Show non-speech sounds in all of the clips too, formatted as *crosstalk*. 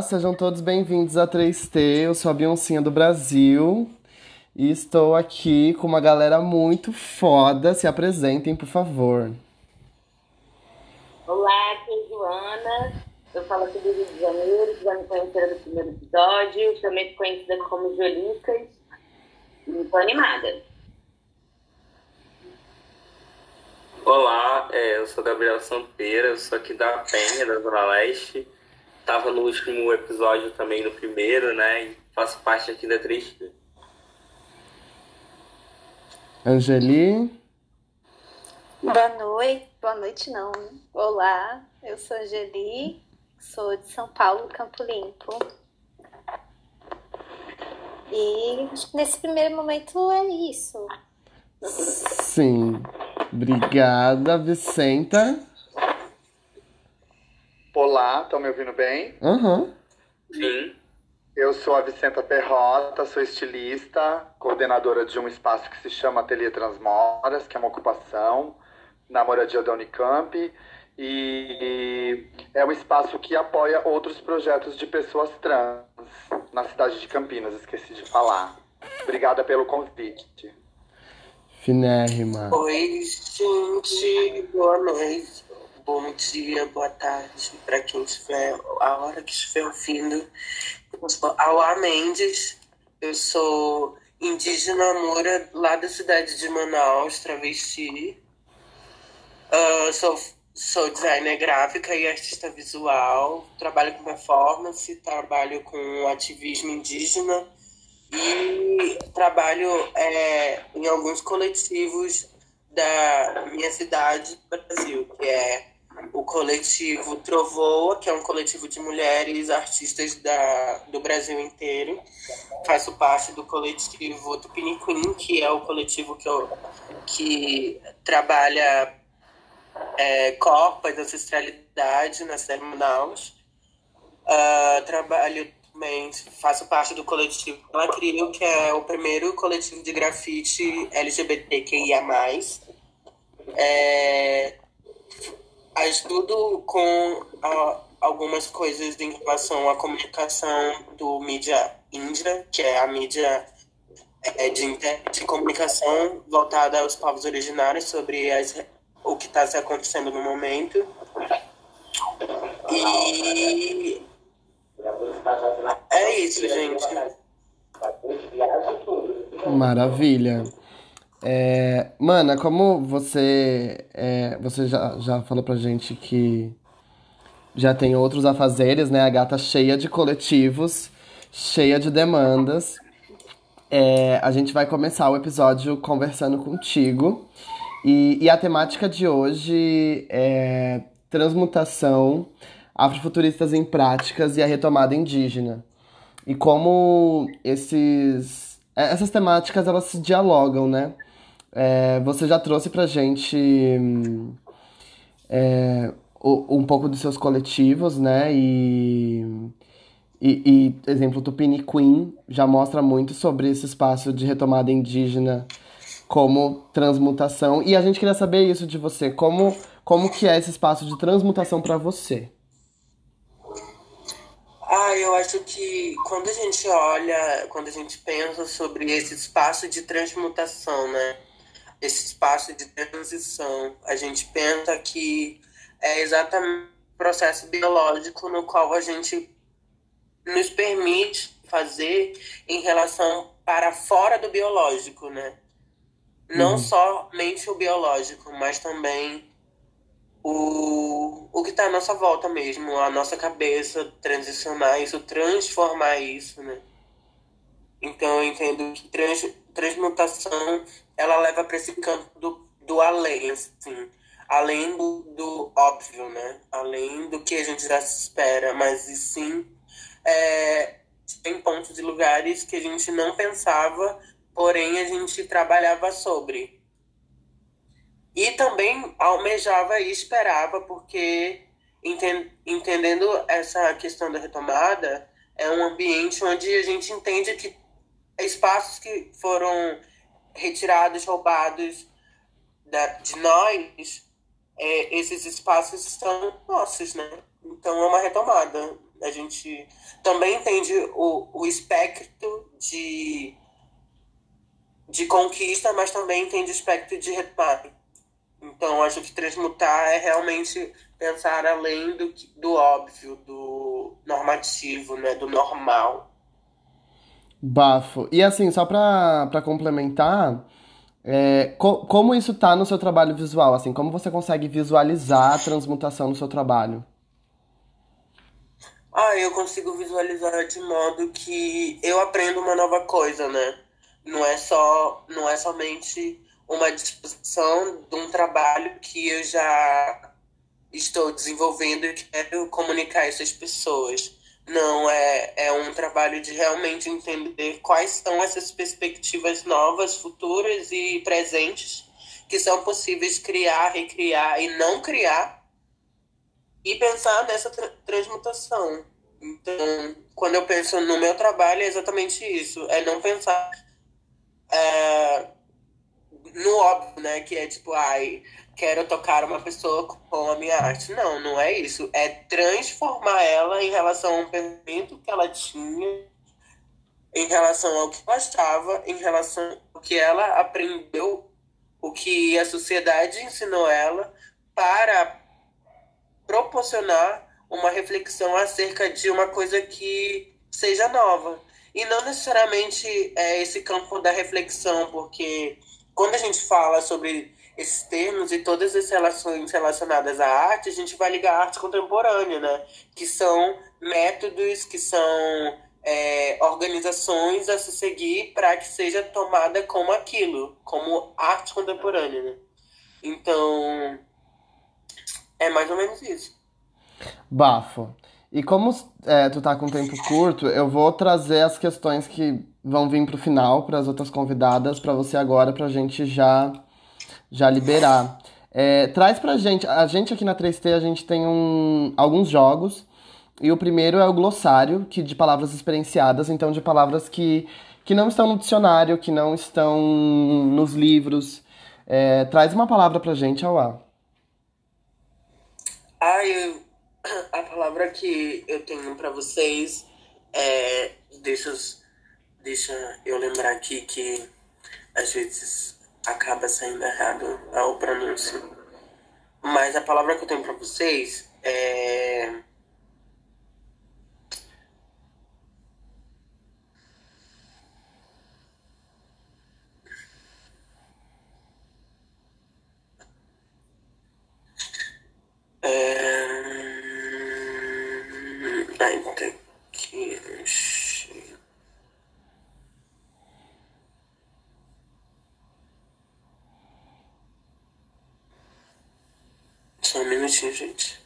Olá, sejam todos bem-vindos a 3T. Eu sou a Beyoncé do Brasil e estou aqui com uma galera muito foda. Se apresentem, por favor. Olá, aqui é Joana. Eu falo aqui do Rio de Janeiro, já me conheceram no primeiro episódio, também conhecida como Jolicas. E tô animada. Olá, é, eu sou Gabriel Sampeira, eu sou aqui da Penha, da Zona Leste. Tava no último episódio também, no primeiro, né? E faço parte aqui da 3T. Angeli. Boa noite. Boa noite, não. Olá, eu sou Angeli, sou de São Paulo, Campo Limpo. E nesse primeiro momento é isso. Sim. Obrigada, Vicenta. Olá, estão me ouvindo bem? Aham. Sim. Eu sou a Vicenta Perrota, sou estilista, coordenadora de um espaço que se chama Ateliê Transmoras, que é uma ocupação na moradia da Unicamp. E é um espaço que apoia outros projetos de pessoas trans na cidade de Campinas, esqueci de falar. Obrigada pelo convite. Finérrima. Oi, gente, boa noite, bom dia, boa tarde para quem estiver, a hora que estiver ouvindo. Eu sou Auá Mendes, eu sou indígena moura lá da cidade de Manaus, travesti. Ah, sou, sou designer gráfica e artista visual, trabalho com performance, trabalho com ativismo indígena e trabalho é, em alguns coletivos da minha cidade, Brasil, que é o coletivo Trovoa, que é um coletivo de mulheres artistas da, do Brasil inteiro. Faço parte do coletivo Tupiniquim, que é o coletivo que, eu, que trabalha é, copas, ancestralidade na cidade de Manaus. Ah, trabalho também, faço parte do coletivo Ela Crio, que é o primeiro coletivo de grafite LGBTQIA+. É, ajudo com algumas coisas em relação à comunicação do mídia Indra, que é a mídia é, de, de comunicação voltada aos povos originários sobre as, o que está acontecendo no momento. E é isso, gente. Maravilha. É, mana, como você, é, você já, já falou pra gente que já tem outros afazeres, né? A gata cheia de coletivos, cheia de demandas. É, a gente vai começar o episódio conversando contigo. E, e a temática de hoje é transmutação, afrofuturistas em práticas e a retomada indígena. E como esses, essas temáticas elas se dialogam, né? É, você já trouxe pra gente é, um pouco dos seus coletivos, né? E, e, e exemplo, Tupini Queen já mostra muito sobre esse espaço de retomada indígena como transmutação. E a gente queria saber isso de você. Como, como que é esse espaço de transmutação pra você? Ah, eu acho que quando a gente olha, quando a gente pensa sobre esse espaço de transmutação, né? Esse espaço de transição, a gente pensa que é exatamente o processo biológico no qual a gente nos permite fazer em relação para fora do biológico, né? Não somente o biológico, mas também o, o que está à nossa volta mesmo, a nossa cabeça transicionar isso, transformar isso, né? Então eu entendo que trans, transmutação ela leva para esse campo do, do além, assim, além do, do óbvio, né? Além do que a gente já espera, mas e sim é, tem pontos e lugares que a gente não pensava, porém a gente trabalhava sobre. E também almejava e esperava, porque enten- entendendo essa questão da retomada, é um ambiente onde a gente entende que espaços que foram retirados, roubados da, de nós, é, esses espaços são nossos, né? Então é uma retomada. A gente também entende o, o espectro de, de conquista, mas também entende o espectro de reparo. Então, acho que transmutar é realmente pensar além do, do óbvio, do normativo, né? do normal. Bafo. E assim, só pra, pra complementar, é, co como isso tá no seu trabalho visual? Assim, como você consegue visualizar a transmutação no seu trabalho? Ah, eu consigo visualizar de modo que eu aprendo uma nova coisa, né? Não é só, não é somente uma disposição de um trabalho que eu já estou desenvolvendo e quero comunicar isso às pessoas. Não, é, é um trabalho de realmente entender quais são essas perspectivas novas, futuras e presentes que são possíveis criar, recriar e não criar e pensar nessa tra transmutação. Então, quando eu penso no meu trabalho, é exatamente isso. É não pensar é, no óbvio, né? Que é tipo, ai, quero tocar uma pessoa com a minha arte. Não, não é isso. É transformar ela em relação a um pensamento que ela tinha, em relação ao que ela estava, em relação ao que ela aprendeu, o que a sociedade ensinou ela, para proporcionar uma reflexão acerca de uma coisa que seja nova. E não necessariamente é esse campo da reflexão, porque quando a gente fala sobre esses termos e todas as relações relacionadas à arte, a gente vai ligar à arte contemporânea, né? Que são métodos, que são é, organizações a se seguir para que seja tomada como aquilo, como arte contemporânea, né? Então, é mais ou menos isso. Bafo. E como é, tu tá com tempo curto, eu vou trazer as questões que vão vir pro final, para as outras convidadas, para você agora, pra gente já já liberar. É, traz pra gente, a gente aqui na 3T, a gente tem um, alguns jogos, e o primeiro é o glossário, que de palavras experienciadas, então de palavras que, que não estão no dicionário, que não estão nos livros. É, traz uma palavra pra gente, Auá. Ah, eu, *coughs* a palavra que eu tenho para vocês é. Deixa, deixa eu lembrar aqui que às vezes acaba saindo errado ao pronúncio. Mas a palavra que eu tenho para vocês é. Ainda que... Só gente.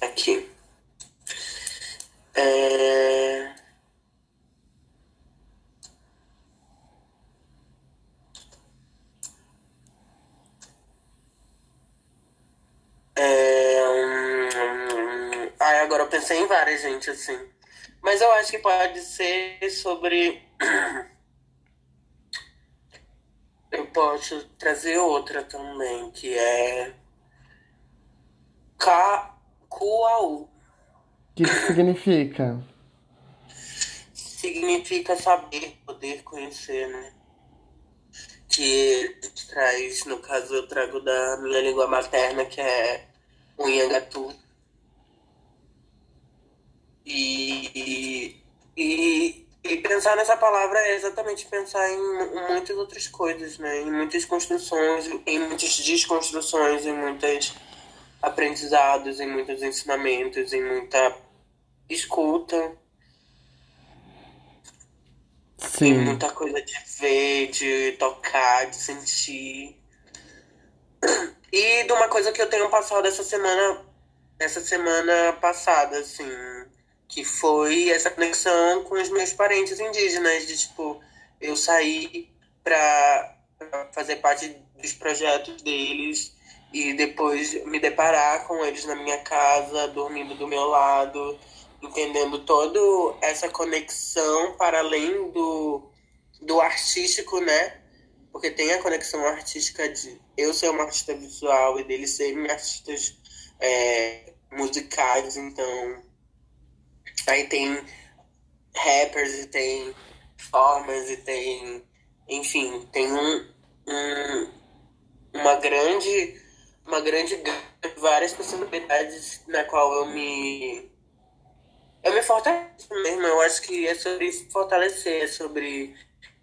Aqui. É... É... Hum, Ai, agora eu pensei em várias, gente, assim. Mas eu acho que pode ser sobre. Posso trazer outra também, que é Kuau. O que que significa? Significa saber, poder conhecer, né? Que traz, no caso, eu trago da minha língua materna, que é o Nhangatu. E, e, e pensar nessa palavra é exatamente pensar em muitas outras coisas, né? Em muitas construções, em muitas desconstruções, em muitos aprendizados, em muitos ensinamentos, em muita escuta, em Sim. muita coisa de ver, de tocar, de sentir. E de uma coisa que eu tenho passado essa semana, essa semana passada, assim, que foi essa conexão com os meus parentes indígenas, de tipo, eu sair pra, pra fazer parte dos projetos deles e depois me deparar com eles na minha casa, dormindo do meu lado, entendendo toda essa conexão para além do, do artístico, né? porque tem a conexão artística de eu ser uma artista visual e deles serem artistas é, musicais, então aí tem rappers e tem performers e tem enfim, tem um, um uma grande uma grande várias possibilidades na qual eu me eu me fortaleço mesmo, eu acho que é sobre fortalecer, é sobre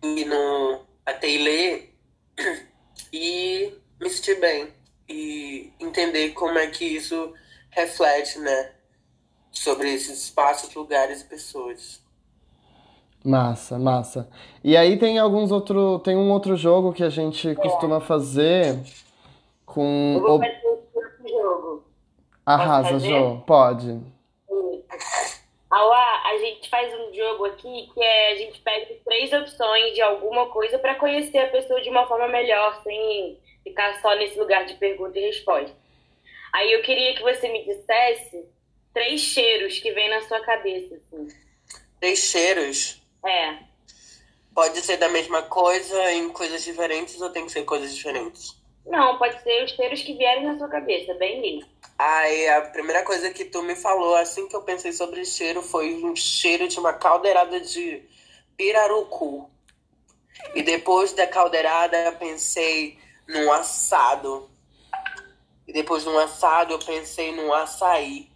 ir no até ler e me sentir bem e entender como é que isso reflete, né, sobre esses espaços, lugares e pessoas. Massa, massa. E aí tem alguns outro, tem um outro jogo que a gente costuma fazer com Eu vou fazer outro jogo. Arrasa? Jô, pode. Auá, a gente faz um jogo aqui que é a gente pede três opções de alguma coisa para conhecer a pessoa de uma forma melhor, sem ficar só nesse lugar de pergunta e resposta. Aí eu queria que você me dissesse três cheiros que vem na sua cabeça, assim. Três cheiros É. pode ser da mesma coisa em coisas diferentes ou tem que ser coisas diferentes? Não, pode ser os cheiros que vierem na sua cabeça, bem lindo. Aí a primeira coisa que tu me falou assim que eu pensei sobre cheiro foi um cheiro de uma caldeirada de pirarucu. E depois da caldeirada eu pensei num assado. E depois de um assado eu pensei num açaí.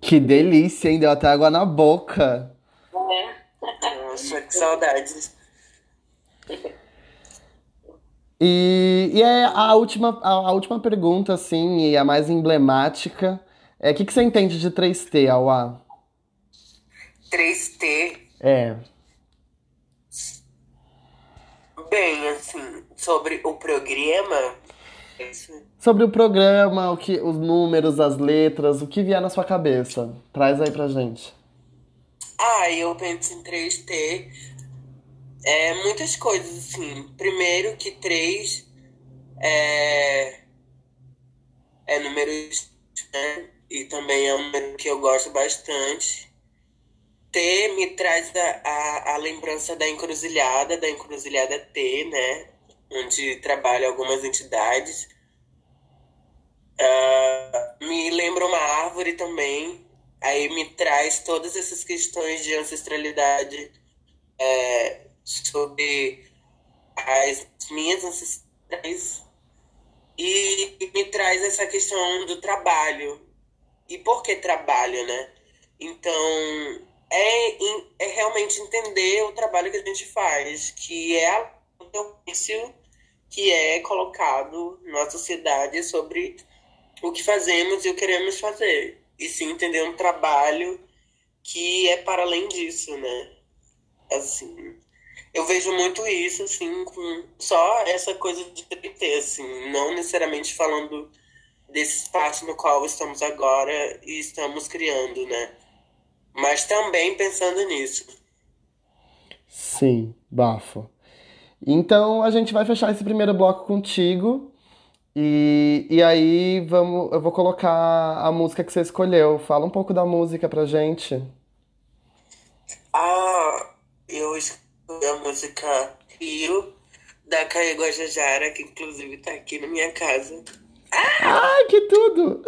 Que delícia, hein? Deu até água na boca. É. Nossa, que saudades. E, e é a última, a, a última pergunta, assim, e a mais emblemática. É, o que, que você entende de 3T, Auá? 3T, É. bem, assim, sobre o programa. Sobre o programa, o que, os números, as letras, o que vier na sua cabeça. Traz aí pra gente. Ah, eu penso em 3T. É, muitas coisas, assim. Primeiro que 3 é, é números, né? E também é um número que eu gosto bastante. T me traz a, a, a lembrança da encruzilhada, da encruzilhada T, né? Onde trabalham algumas entidades. Ah, me lembra uma árvore também. Aí me traz todas essas questões de ancestralidade é, sobre as minhas ancestrais e me traz essa questão do trabalho. E por que trabalho, né? Então, é, é realmente entender o trabalho que a gente faz, que é o ofício que é colocado na sociedade sobre o que fazemos e o que queremos fazer. E sim entender um trabalho que é para além disso, né? Assim, eu vejo muito isso, assim, com só essa coisa de ter, assim, não necessariamente falando desse espaço no qual estamos agora e estamos criando, né? Mas também pensando nisso. Sim, bafo. Então a gente vai fechar esse primeiro bloco contigo. E, e aí vamos, eu vou colocar a música que você escolheu. Fala um pouco da música pra gente. Ah, eu escolhi a música Rio, da Caê Guajajara, que inclusive tá aqui na minha casa. Ai, que tudo!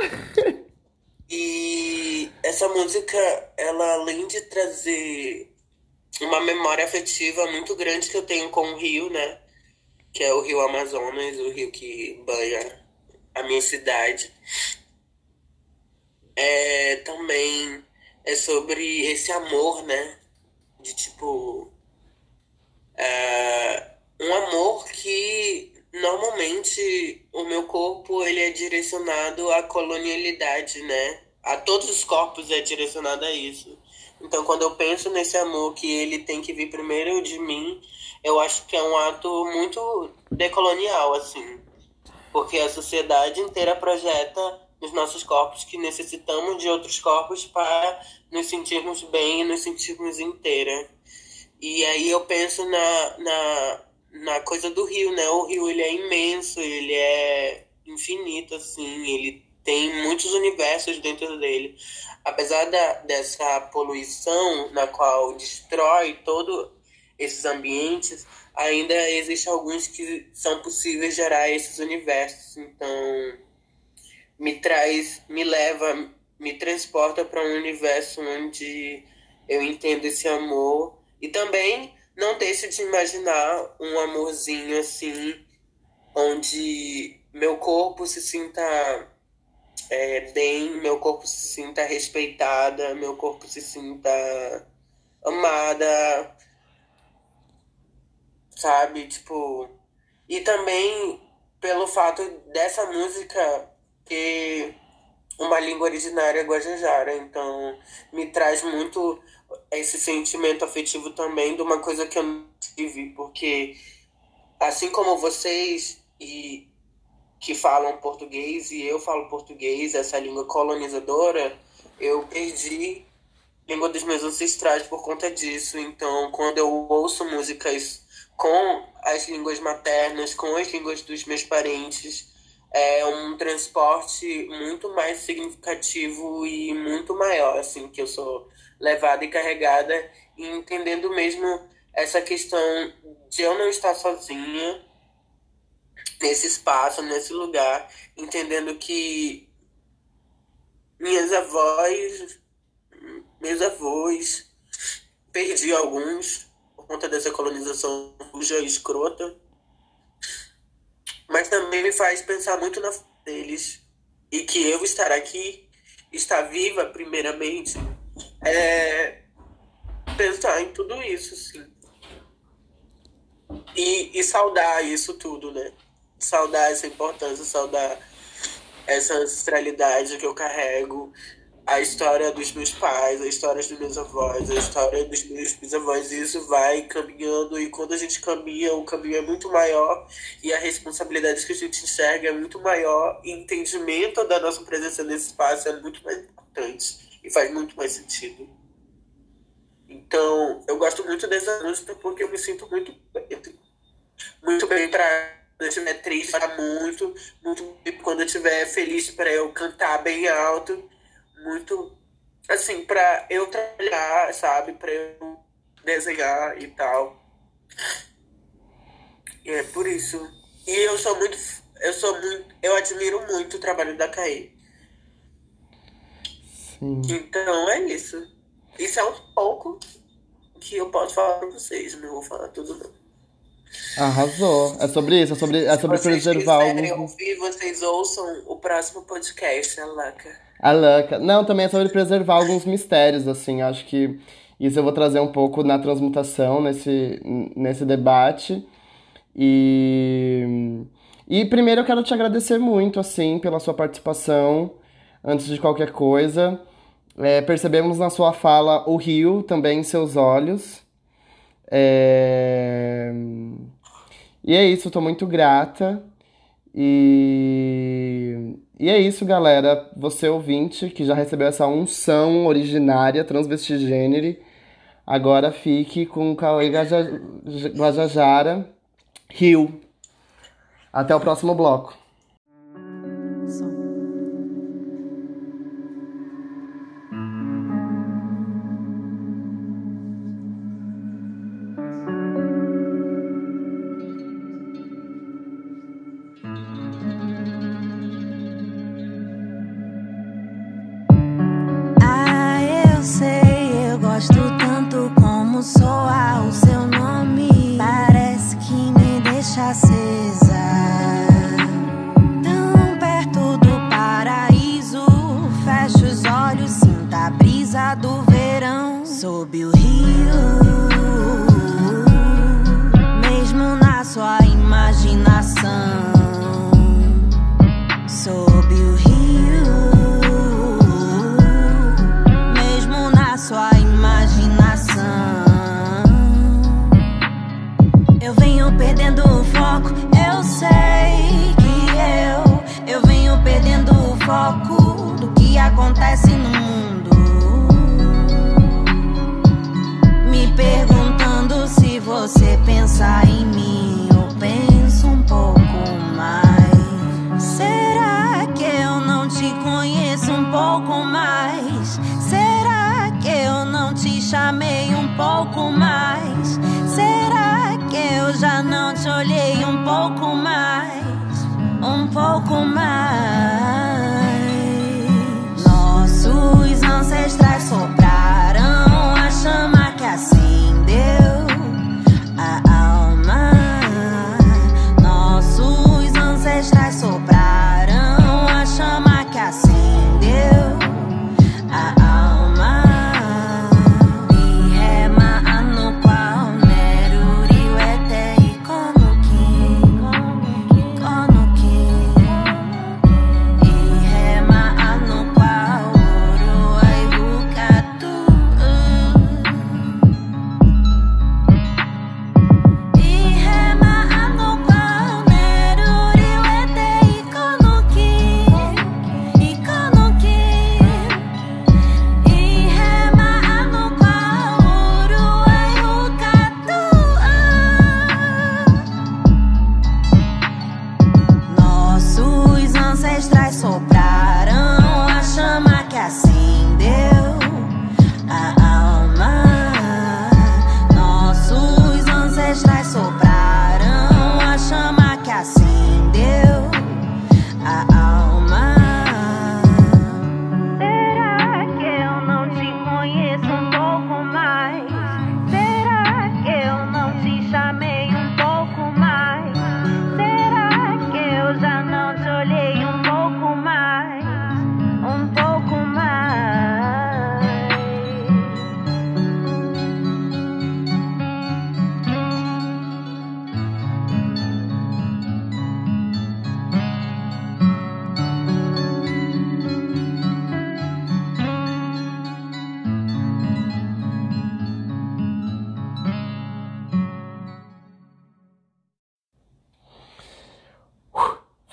E essa música, ela além de trazer uma memória afetiva muito grande que eu tenho com o rio, né? Que é o rio Amazonas, o rio que banha a minha cidade. É, também é sobre esse amor, né? De tipo. é, um amor que normalmente o meu corpo ele é direcionado à colonialidade, né? A todos os corpos é direcionado a isso. Então, quando eu penso nesse amor que ele tem que vir primeiro de mim, eu acho que é um ato muito decolonial, assim. Porque a sociedade inteira projeta nos nossos corpos que necessitamos de outros corpos para nos sentirmos bem e nos sentirmos inteira. E aí eu penso na, na, na coisa do rio, né? O rio, ele é imenso, ele é infinito, assim, ele tem muitos universos dentro dele. Apesar da, dessa poluição na qual destrói todo esses ambientes, ainda existem alguns que são possíveis gerar esses universos. Então, me traz, me leva, me transporta para um universo onde eu entendo esse amor e também não deixo de imaginar um amorzinho assim, onde meu corpo se sinta é, bem, meu corpo se sinta respeitada, meu corpo se sinta amada, sabe? Tipo, e também pelo fato dessa música ter uma língua originária guajajara, então me traz muito esse sentimento afetivo também de uma coisa que eu não tive, porque assim como vocês e que falam português e eu falo português, essa língua colonizadora, eu perdi a língua dos meus ancestrais por conta disso. Então, quando eu ouço músicas com as línguas maternas, com as línguas dos meus parentes, é um transporte muito mais significativo e muito maior, assim, que eu sou levada e carregada, e entendendo mesmo essa questão de eu não estar sozinha nesse espaço, nesse lugar, entendendo que minhas avós, meus avós, perdi alguns por conta dessa colonização suja e escrota, mas também me faz pensar muito na deles e que eu estar aqui, estar viva primeiramente, é pensar em tudo isso, sim. E, e saudar isso tudo, né? Saudar essa importância, saudar essa ancestralidade que eu carrego, a história dos meus pais, a história dos meus avós, a história dos meus bisavós, e isso vai caminhando, e quando a gente caminha, o caminho é muito maior, e a responsabilidade que a gente enxerga é muito maior, e entendimento da nossa presença nesse espaço é muito mais importante, e faz muito mais sentido. Então, eu gosto muito dessa música porque eu me sinto muito muito bem para quando eu estiver triste, muito, muito quando eu estiver feliz para eu cantar bem alto muito assim para eu trabalhar, sabe, para eu desenhar e tal. E é por isso. E eu sou muito eu sou muito eu admiro muito o trabalho da Caí. Sim. Então é isso. Isso é um pouco que eu posso falar para vocês, não vou falar tudo não. Arrasou. É sobre isso, é sobre, é sobre Se vocês preservar quiserem ouvir, vocês ouçam o próximo podcast, né, Laca? A Lanca. Não, também é sobre preservar alguns mistérios, assim. Acho que isso eu vou trazer um pouco na transmutação, nesse, nesse debate. E, e primeiro eu quero te agradecer muito, assim, pela sua participação, antes de qualquer coisa. É, percebemos na sua fala o rio também em seus olhos. É, E é isso, tô muito grata. E... e é isso, galera. Você ouvinte que já recebeu essa unção originária transvestigênere, agora fique com o Cauê Guajajara Rio. Até o próximo bloco. Tanto como soa o seu nome. Parece que me deixa acesa.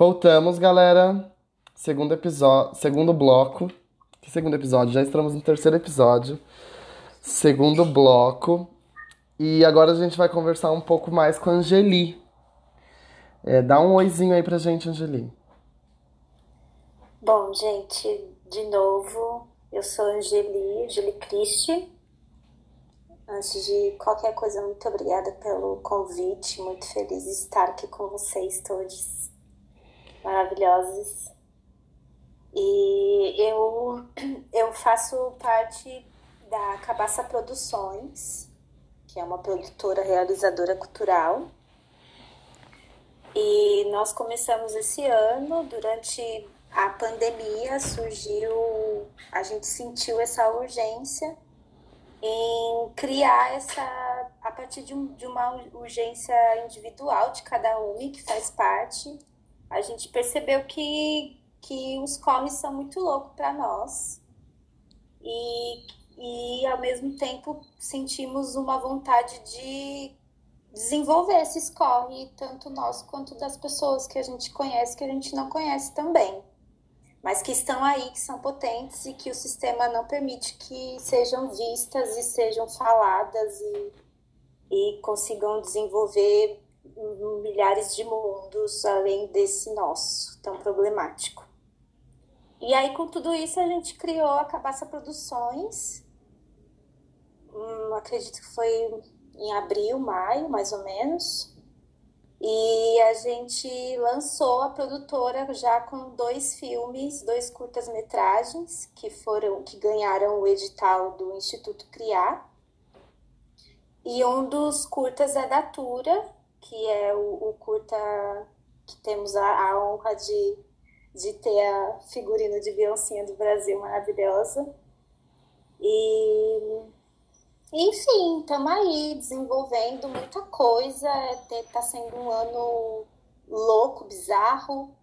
Voltamos, galera. Segundo episódio, segundo bloco. Que segundo episódio? Já estamos no terceiro episódio. Segundo bloco. E agora a gente vai conversar um pouco mais com a Angeli. É, dá um oizinho aí pra gente, Angeli. Bom, gente, de novo, eu sou Angeli, Angeli Cristi. Antes de qualquer coisa, muito obrigada pelo convite. Muito feliz de estar aqui com vocês todos maravilhosos. E eu, eu faço parte da Cabaça Produções, que é uma produtora realizadora cultural. E nós começamos esse ano, durante a pandemia, surgiu, a gente sentiu essa urgência em criar essa, a partir de, um, de uma urgência individual de cada um que faz parte, a gente percebeu que, que os comes são muito loucos para nós. E, e ao mesmo tempo sentimos uma vontade de desenvolver esses corre, tanto nós quanto das pessoas que a gente conhece, que a gente não conhece também, mas que estão aí, que são potentes e que o sistema não permite que sejam vistas e sejam faladas e, e consigam desenvolver milhares de mundos além desse nosso tão problemático. E aí, com tudo isso, a gente criou a Cabaça Produções. Hum, acredito que foi em abril, maio, mais ou menos. E a gente lançou a produtora já com dois filmes, dois curtas-metragens que foram que ganharam o edital do Instituto Criar. E um dos curtas é da Tura, que é o, o curta que temos a, a honra de, de ter a figurina de Beyoncé do Brasil maravilhosa. E enfim, estamos aí desenvolvendo muita coisa. Está sendo um ano louco, bizarro,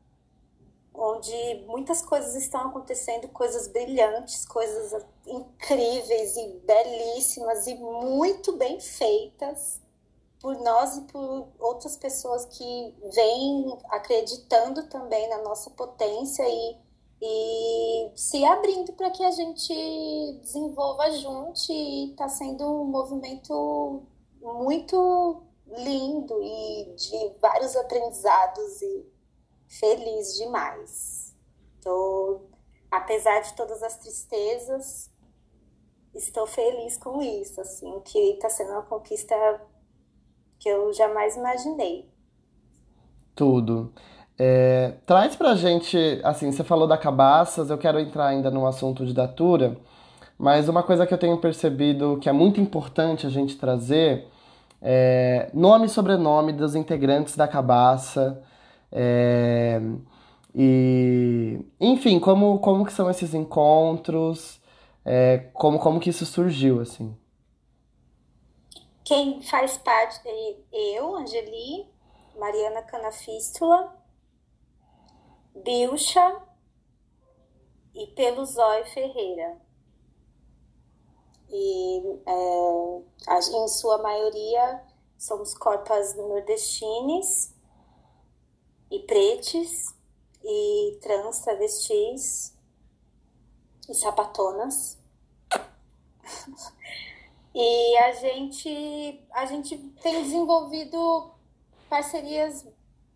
onde muitas coisas estão acontecendo, coisas brilhantes, coisas incríveis e belíssimas e muito bem feitas por nós e por outras pessoas que vêm acreditando também na nossa potência e e se abrindo para que a gente desenvolva junto e está sendo um movimento muito lindo e de vários aprendizados e feliz demais. Tô, apesar de todas as tristezas, estou feliz com isso, assim, que está sendo uma conquista que eu jamais imaginei. Tudo. É, traz pra gente, assim, você falou da Cabaças, eu quero entrar ainda no assunto de Datura, mas uma coisa que eu tenho percebido que é muito importante a gente trazer é nome e sobrenome dos integrantes da Cabaça, é, e, enfim, como, como que são esses encontros, é, como, como que isso surgiu, assim? Quem faz parte é eu, Angeli, Mariana Canafístula, Bilcha e Peluzói Ferreira. E é, em sua maioria somos corpas nordestines e pretes e trans travestis e sapatonas. *laughs* e a gente a gente tem desenvolvido parcerias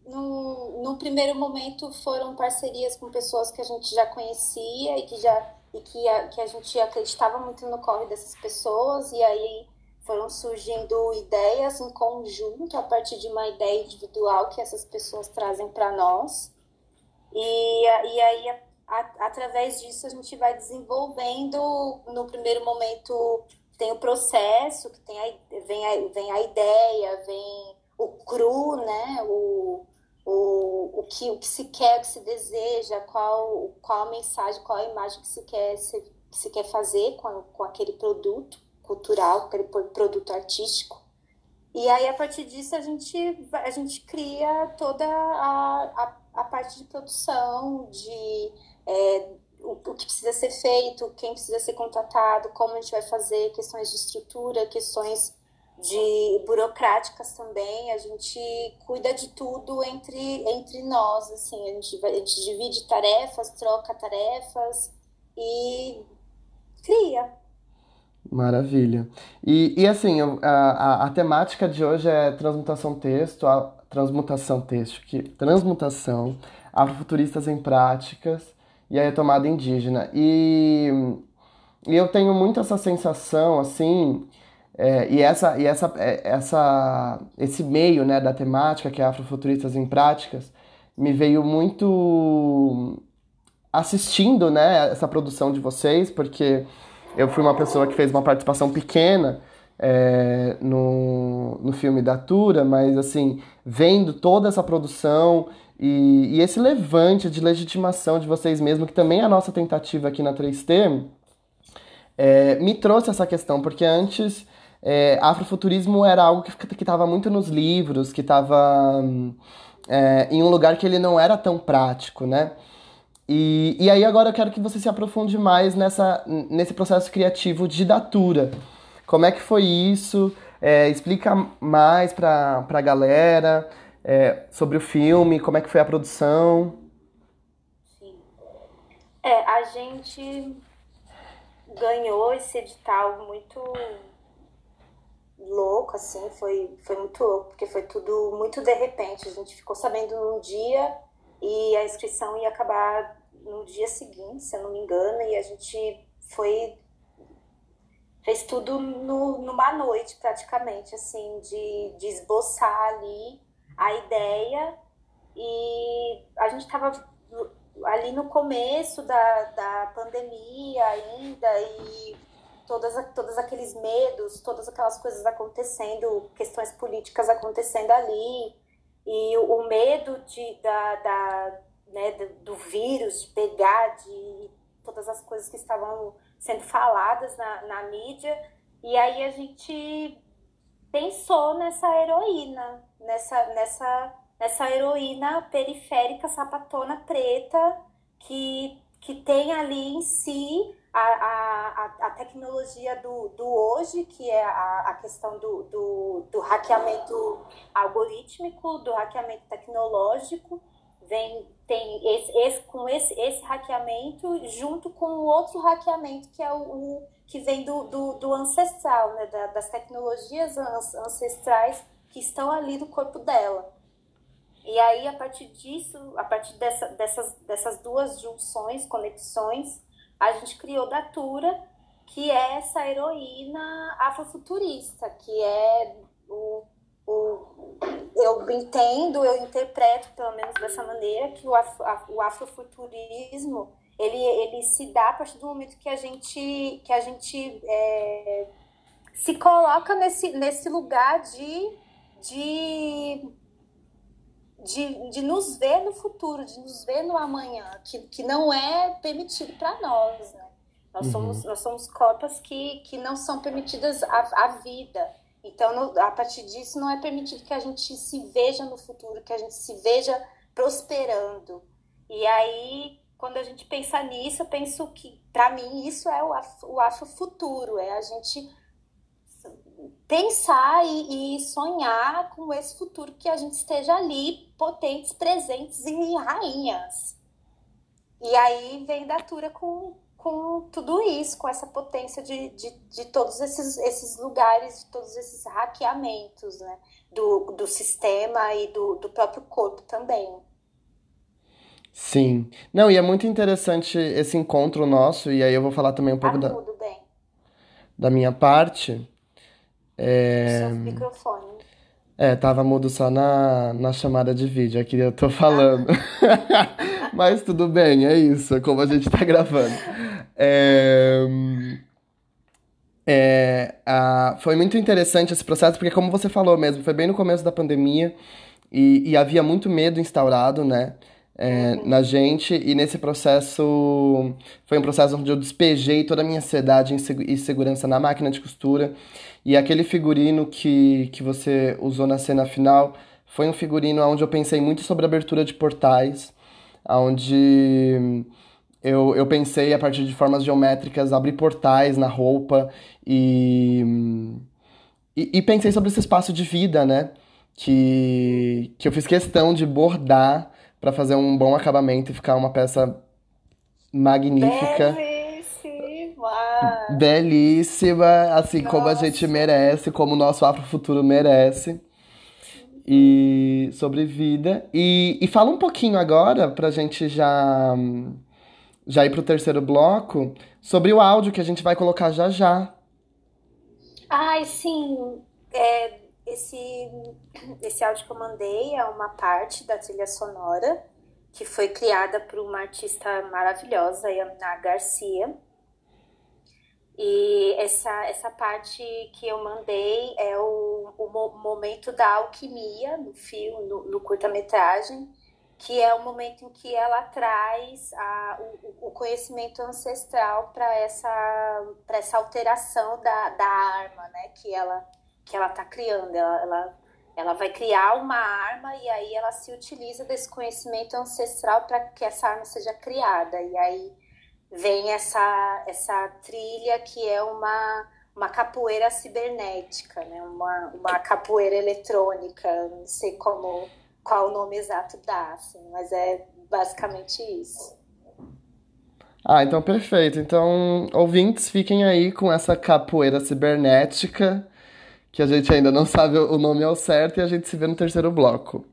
no, no primeiro momento foram parcerias com pessoas que a gente já conhecia e que já e que a, que a gente acreditava muito no corre dessas pessoas. E aí foram surgindo ideias em conjunto a partir de uma ideia individual que essas pessoas trazem para nós. E, e aí a, através disso a gente vai desenvolvendo no primeiro momento tem o processo que tem a, vem, a, vem a ideia vem o cru né o o, o, que, o que se quer, o que se deseja, qual, qual a mensagem, qual a imagem que se quer, se, que se quer fazer com, com aquele produto cultural, aquele produto artístico. E aí, a partir disso, a gente, a gente cria toda a, a, a parte de produção, de é, o, que precisa ser feito, quem precisa ser contratado, como a gente vai fazer, questões de estrutura, questões de burocráticas também, a gente cuida de tudo entre, entre nós, assim, a gente, a gente divide tarefas, troca tarefas e cria. Maravilha. E, e assim, a, a, a temática de hoje é transmutação texto, a transmutação texto, que transmutação, afrofuturistas em práticas e a retomada indígena. E, e eu tenho muito essa sensação, assim, é, e essa, e essa, é, essa, esse meio né, da temática, que é Afrofuturistas em Práticas, me veio muito assistindo né, essa produção de vocês, porque eu fui uma pessoa que fez uma participação pequena é, no, no filme da Tura, mas assim, vendo toda essa produção e, e esse levante de legitimação de vocês mesmos, que também é a nossa tentativa aqui na 3T, é, me trouxe essa questão, porque antes é, afrofuturismo era algo que estava muito nos livros, que estava é, em um lugar que ele não era tão prático, né? E, e aí agora eu quero que você se aprofunde mais nessa, nesse processo criativo de datura. Como é que foi isso? É, explica mais para a galera é, sobre o filme, como é que foi a produção. Sim. É, a gente ganhou esse edital muito louco, assim, foi, foi muito louco, porque foi tudo muito de repente. A gente ficou sabendo num dia e a inscrição ia acabar no dia seguinte, se eu não me engano, e a gente foi. fez tudo no, numa noite, praticamente, assim, de, de esboçar ali a ideia. E a gente estava ali no começo da, da pandemia ainda, e todas, todos aqueles medos, todas aquelas coisas acontecendo, questões políticas acontecendo ali, e o, medo de, da, da, né, do vírus, de pegar, de todas as coisas que estavam sendo faladas na, na mídia, e aí a gente pensou nessa heroína, nessa, nessa, nessa heroína periférica, sapatona preta, que, que tem ali em si a, a, a tecnologia do, do hoje, que é a, a questão do, do, do hackeamento algorítmico, do hackeamento tecnológico, vem tem esse, esse, com esse, esse hackeamento junto com o outro hackeamento que é o, o que vem do, do, do ancestral, né, da, das tecnologias ancestrais que estão ali no corpo dela. E aí, a partir disso, a partir dessa, dessas, dessas duas junções, conexões, a gente criou Datura, que é essa heroína afrofuturista, que é o, o eu entendo, eu interpreto, pelo menos dessa maneira, que o, afro, o afrofuturismo ele, ele se dá a partir do momento que a gente, que a gente é, se coloca nesse, nesse lugar de, de, de, de nos ver no futuro, de nos ver no amanhã, que, que não é permitido para nós. Né? Nós, uhum. somos, nós somos corpos que, que não são permitidas a, a vida. Então, no, a partir disso, não é permitido que a gente se veja no futuro, que a gente se veja prosperando. E aí, quando a gente pensa nisso, eu penso que, para mim, isso é o, afro, o afrofuturo, é a gente pensar e, e, sonhar com esse futuro que a gente esteja ali, potentes, presentes e rainhas. E aí vem Datura com, com tudo isso, com essa potência de, de, de todos esses, esses lugares, de todos esses hackeamentos né? do, do sistema e do, do próprio corpo também. Sim. Não, e é muito interessante esse encontro nosso, e aí eu vou falar também um pouco tá da, bem. da minha parte. É... Só microfone. É, tava mudo só na, na chamada de vídeo, aqui eu tô falando. *laughs* Mas tudo bem, é isso, é como a gente tá gravando. É... É, a, foi muito interessante esse processo, porque como você falou mesmo, foi bem no começo da pandemia e, e havia muito medo instaurado, né? é, na gente, e nesse processo foi um processo onde eu despejei toda a minha ansiedade e segurança na máquina de costura. E aquele figurino que, que você usou na cena final foi um figurino onde eu pensei muito sobre abertura de portais, onde eu, eu pensei a partir de formas geométricas abrir portais na roupa e, e, e pensei sobre esse espaço de vida, né? Que, que eu fiz questão de bordar para fazer um bom acabamento e ficar uma peça magnífica. Belíssima! Belíssima, assim Nossa. como a gente merece, como o nosso Afrofuturo merece. E sobre vida. E, e fala um pouquinho agora, pra gente já, já ir pro terceiro bloco, sobre o áudio que a gente vai colocar já já. Ai, sim. É, esse, esse áudio que eu mandei é uma parte da trilha sonora que foi criada por uma artista maravilhosa, Yamina Garcia. E essa, essa parte que eu mandei é o, o momento da alquimia no filme, no, no curta-metragem, que é o momento em que ela traz a, o, o conhecimento ancestral para essa, essa alteração da, da arma, né? Que ela que ela está criando. Ela, ela, ela vai criar uma arma e aí ela se utiliza desse conhecimento ancestral para que essa arma seja criada. E aí vem essa, essa trilha que é uma, uma capoeira cibernética, né? uma, uma capoeira eletrônica, não sei como qual o nome exato dá, assim, mas é basicamente isso. Ah, então perfeito. Então, ouvintes, fiquem aí com essa capoeira cibernética que a gente ainda não sabe o nome ao certo e a gente se vê no terceiro bloco.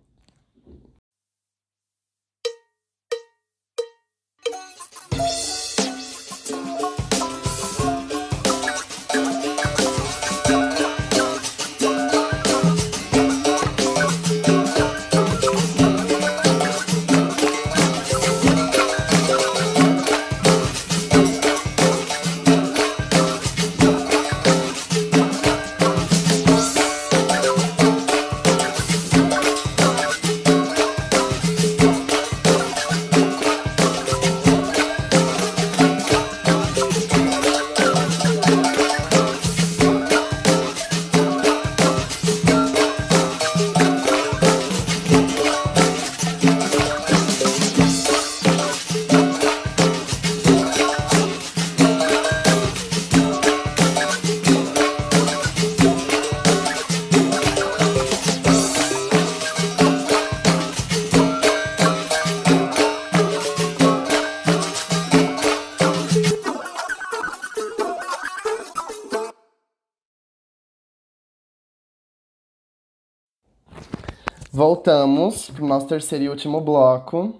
Voltamos para o nosso terceiro e último bloco.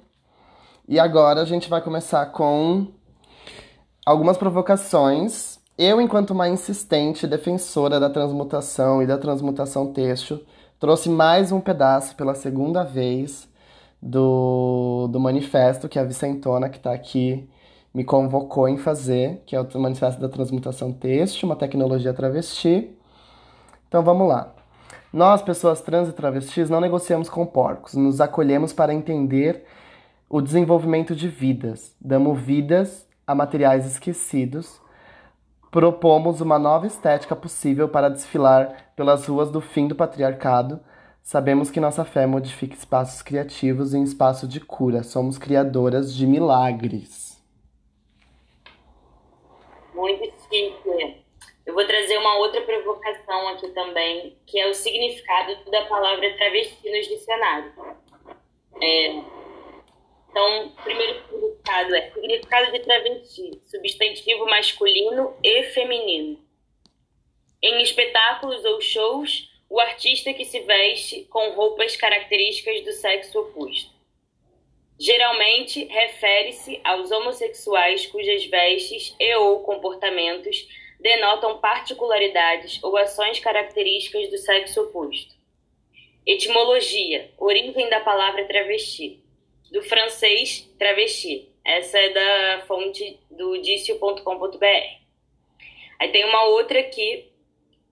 E agora a gente vai começar com algumas provocações. Eu, enquanto uma insistente defensora da transmutação e da transmutação texto, trouxe mais um pedaço pela segunda vez do, do manifesto que a Vicentona, que está aqui, me convocou em fazer, que é o Manifesto da Transmutação Têxtil, uma tecnologia travesti. Então vamos lá. Nós, pessoas trans e travestis, não negociamos com porcos, nos acolhemos para entender o desenvolvimento de vidas, damos vidas a materiais esquecidos, propomos uma nova estética possível para desfilar pelas ruas do fim do patriarcado. Sabemos que nossa fé modifica espaços criativos em espaço de cura. Somos criadoras de milagres. Muito chique. Eu vou trazer uma outra provocação aqui também, que é o significado da palavra travesti nos dicionários. É, então, primeiro significado é significado de travesti, substantivo masculino e feminino. Em espetáculos ou shows, o artista que se veste com roupas características do sexo oposto. Geralmente, refere-se aos homossexuais cujas vestes e ou comportamentos denotam particularidades ou ações características do sexo oposto. Etimologia: origem da palavra travesti do francês travesti. Essa é da fonte do dicio.com.br. Aí tem uma outra aqui,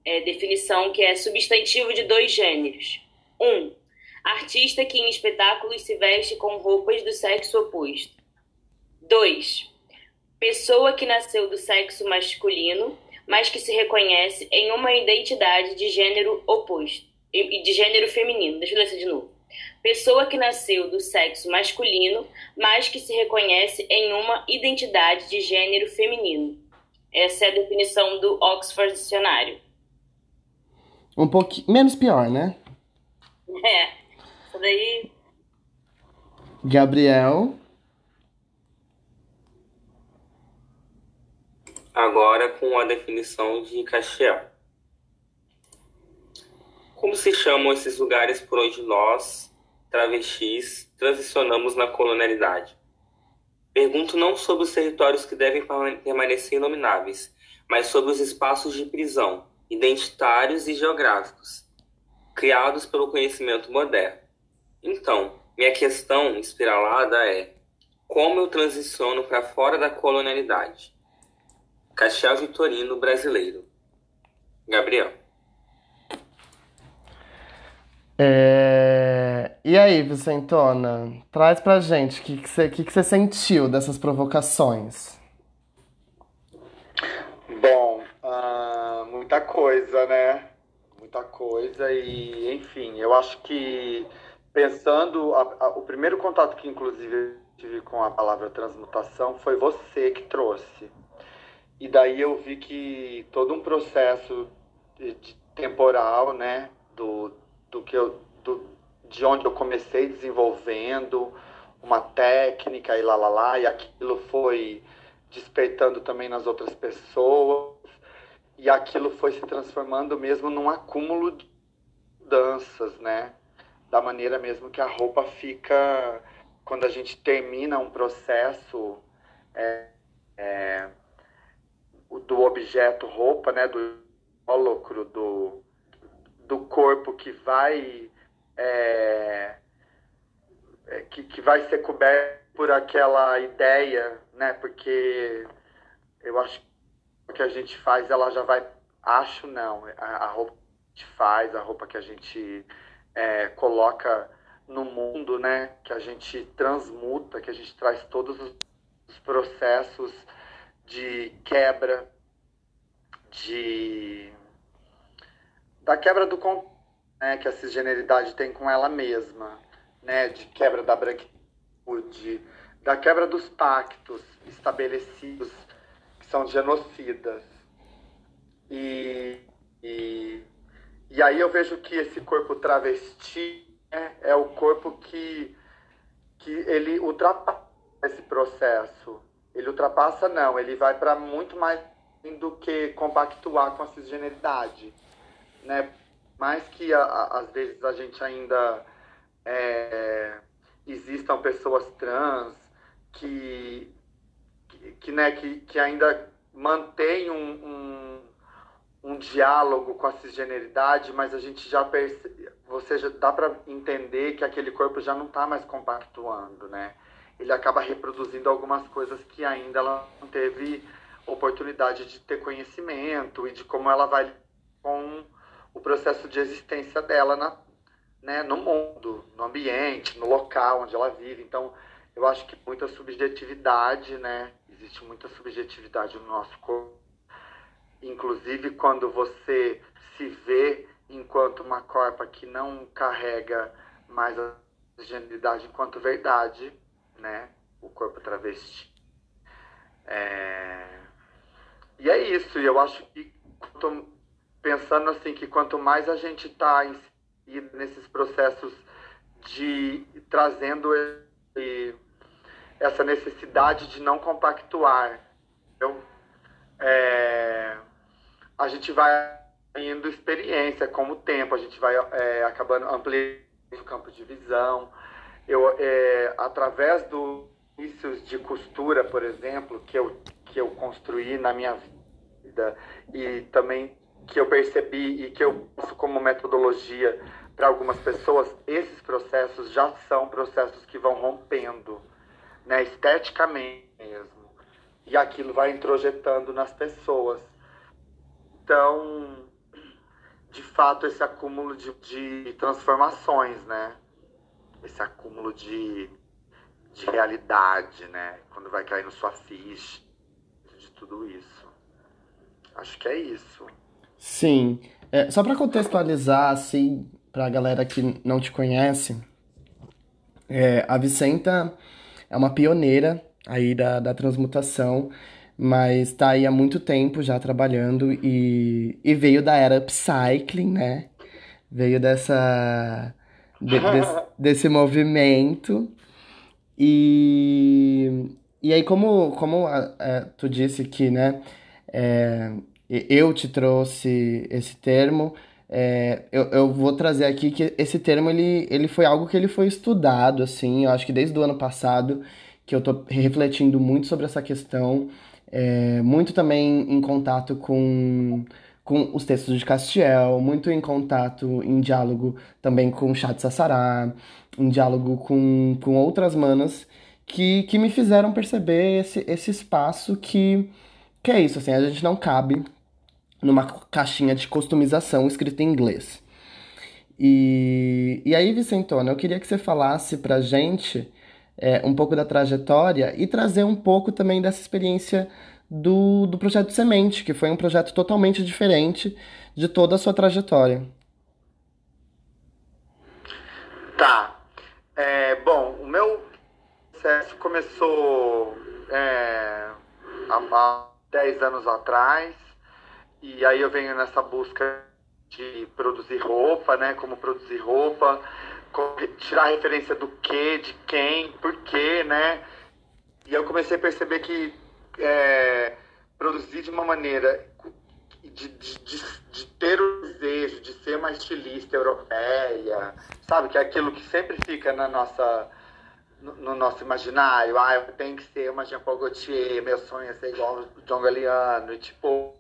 é, definição, que é substantivo de dois gêneros. Um, artista que em espetáculos se veste com roupas do sexo oposto. 2. Pessoa que nasceu do sexo masculino, mas que se reconhece em uma identidade de gênero oposto, de gênero feminino. Deixa eu ler isso de novo. Pessoa que nasceu do sexo masculino, mas que se reconhece em uma identidade de gênero feminino. Essa é a definição do Oxford Dicionário. Um pouquinho menos pior, né? *laughs* É. Isso daí. Gabriel. Agora com a definição de Castiel. Como se chamam esses lugares por onde nós, travestis, transicionamos na colonialidade? Pergunto não sobre os territórios que devem permanecer inomináveis, mas sobre os espaços de prisão, identitários e geográficos, criados pelo conhecimento moderno. Então, minha questão espiralada é: como eu transiciono para fora da colonialidade? Castiel Vitorino brasileiro. Gabriel. É... E aí, Vicentona, traz pra gente o que, que, você, que, que você sentiu dessas provocações. Bom, uh, muita coisa, né? Muita coisa e, enfim, eu acho que pensando, a, a, o primeiro contato que inclusive tive com a palavra transmutação foi você que trouxe. E daí eu vi que todo um processo de, de temporal, né, do, do que eu, do, de onde eu comecei desenvolvendo uma técnica e lá, lá, lá, e aquilo foi despertando também nas outras pessoas, e aquilo foi se transformando mesmo num acúmulo de danças, né? Da maneira mesmo que a roupa fica, quando a gente termina um processo é, é, do objeto roupa, né? Do holocro, do, do corpo que vai é, é, que, que vai ser coberto por aquela ideia, né? Porque eu acho que a gente faz, ela já vai. Acho não. A, a roupa que a gente faz, a roupa que a gente é, coloca no mundo, né? Que a gente transmuta, que a gente traz todos os processos de quebra, de da quebra do né, que a cisgeneridade tem com ela mesma, né, de quebra da branquitude, da quebra dos pactos estabelecidos que são genocidas. E, e, e aí eu vejo que esse corpo travesti né, é o corpo que, que ele ultrapassa esse processo. Ele ultrapassa, não, ele vai para muito mais do que compactuar com a cisgeneridade né? Mais que a, a, às vezes a gente ainda é, existam pessoas trans que, que, que, né, que, que ainda mantém um, um, um diálogo com a cisgeneridade, mas a gente já percebe, você já dá para entender que aquele corpo já não está mais compactuando, né? Ele acaba reproduzindo algumas coisas que ainda ela não teve oportunidade de ter conhecimento e de como ela vai com o processo de existência dela na, né, no mundo, no ambiente, no local onde ela vive. Então, eu acho que muita subjetividade, né? Existe muita subjetividade no nosso corpo. Inclusive quando você se vê enquanto uma corpa que não carrega mais a genialidade enquanto verdade, né? O corpo travesti. É... E é isso, e eu acho que pensando assim que quanto mais a gente está nesses processos de trazendo essa necessidade de não compactuar, então, é, a gente vai indo experiência com o tempo, a gente vai é, acabando ampliando o campo de visão. Eu, é, através dos inícios de costura, por exemplo, que eu, que eu construí na minha vida e também que eu percebi e que eu uso como metodologia para algumas pessoas, esses processos já são processos que vão rompendo, né, esteticamente mesmo. E aquilo vai introjetando nas pessoas. Então, de fato, esse acúmulo de, de transformações, né? Esse acúmulo de, de realidade, né? Quando vai caindo sua ficha, de tudo isso. Acho que é isso. Sim. É, só para contextualizar, assim, para a galera que não te conhece, é, a Vicenta é uma pioneira aí da, da transmutação, mas está aí há muito tempo já trabalhando e, e veio da era upcycling, né? Veio dessa de, desse, desse movimento. E e aí como como é, tu disse que né é, eu te trouxe esse termo, é, eu, eu vou trazer aqui que esse termo ele, ele foi algo que ele foi estudado, assim, eu acho que desde o ano passado que eu tô refletindo muito sobre essa questão, é, muito também em contato com, com os textos de Castiel, muito em contato, em diálogo também com Chad Sassará, em diálogo com, com outras manas que, que me fizeram perceber esse, esse espaço que, que é isso, assim, a gente não cabe numa caixinha de customização escrita em inglês. E, e aí, Vicentona, eu queria que você falasse pra gente é, um pouco da trajetória e trazer um pouco também dessa experiência do, do projeto Semente, que foi um projeto totalmente diferente de toda a sua trajetória. Tá. É, bom, o meu processo começou é, há 10 anos atrás e aí eu venho nessa busca de produzir roupa, né? Como produzir roupa, tirar referência do que, de quem, por quê, né? E eu comecei a perceber que é, produzir de uma maneira de, de, de, de, ter o desejo de ser uma estilista europeia, sabe? Que é aquilo que sempre fica na nossa, no, no nosso imaginário. Ah, eu tenho que ser uma Jean Paul Gaultier, meu sonho é ser igual o John Galliano. E, tipo,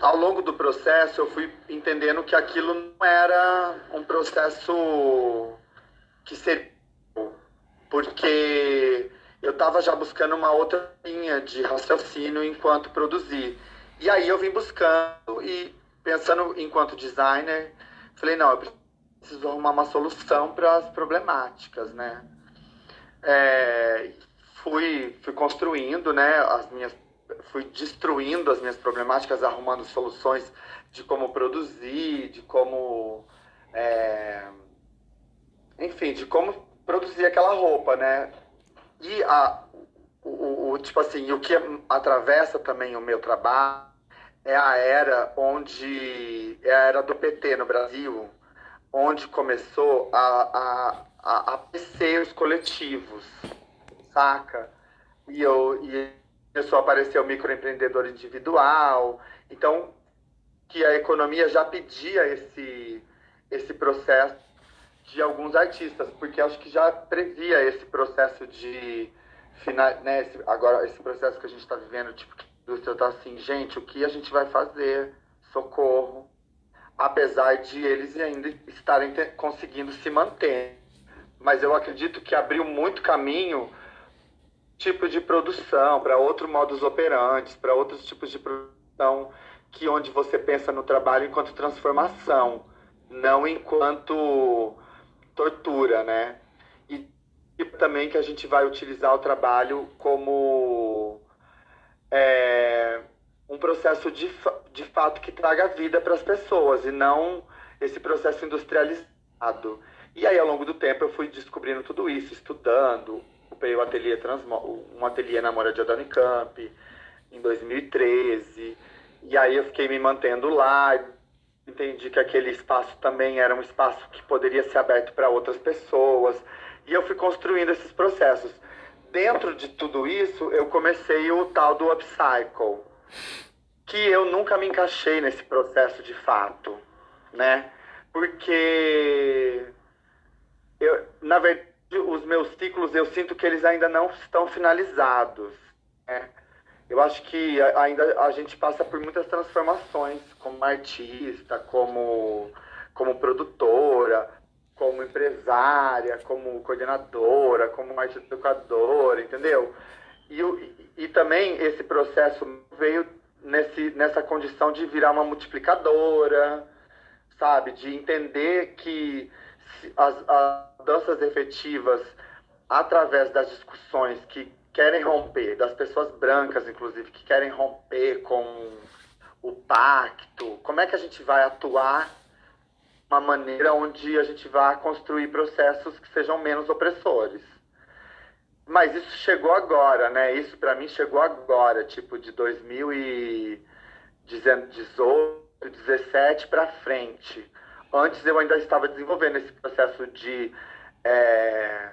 ao longo do processo, eu fui entendendo que aquilo não era um processo que seria. Porque eu estava já buscando uma outra linha de raciocínio enquanto produzir. E aí eu vim buscando e pensando enquanto designer, falei, não, eu preciso arrumar uma solução para as problemáticas, né? É, fui, fui construindo né, as minhas fui destruindo as minhas problemáticas, arrumando soluções de como produzir, de como. É... Enfim, de como produzir aquela roupa, né? E a, o, o, tipo assim, o que atravessa também o meu trabalho é a era onde. É a era do PT no Brasil, onde começou a, a, a, a os coletivos, saca? E eu. E começou a aparecer o microempreendedor individual. Então, que a economia já pedia esse, esse processo de alguns artistas, porque acho que já previa esse processo de final, né, esse, agora esse processo que a gente está vivendo, tipo, a indústria está assim, gente, o que a gente vai fazer socorro, apesar de eles ainda estarem conseguindo se manter. Mas eu acredito que abriu muito caminho tipo de produção, para outros modus operantes, para outros tipos de produção que onde você pensa no trabalho enquanto transformação, não enquanto tortura, né? E, e também que a gente vai utilizar o trabalho como é, um processo de, de fato que traga vida para as pessoas e não esse processo industrializado. E aí, ao longo do tempo, eu fui descobrindo tudo isso, estudando. Ocupei o ateliê Transmo, um ateliê na Moradia da Unicamp em 2013. E aí eu fiquei me mantendo lá. Entendi que aquele espaço também era um espaço que poderia ser aberto para outras pessoas. E eu fui construindo esses processos. Dentro de tudo isso, eu comecei o tal do upcycle, que eu nunca me encaixei nesse processo de fato, né? Porque eu, na verdade, os meus ciclos eu sinto que eles ainda não estão finalizados. Né? Eu acho que ainda a gente passa por muitas transformações como artista, como, como produtora, como empresária, como coordenadora, como arte educadora, entendeu? E, e, também esse processo veio nesse, nessa condição de virar uma multiplicadora, sabe? De entender que as, as mudanças efetivas, através das discussões que querem romper, das pessoas brancas, inclusive, que querem romper com o pacto, como é que a gente vai atuar uma maneira onde a gente vai construir processos que sejam menos opressores. Mas isso chegou agora, né? Isso para mim chegou agora, tipo de 2018, 17 para frente. Antes eu ainda estava desenvolvendo esse processo de é,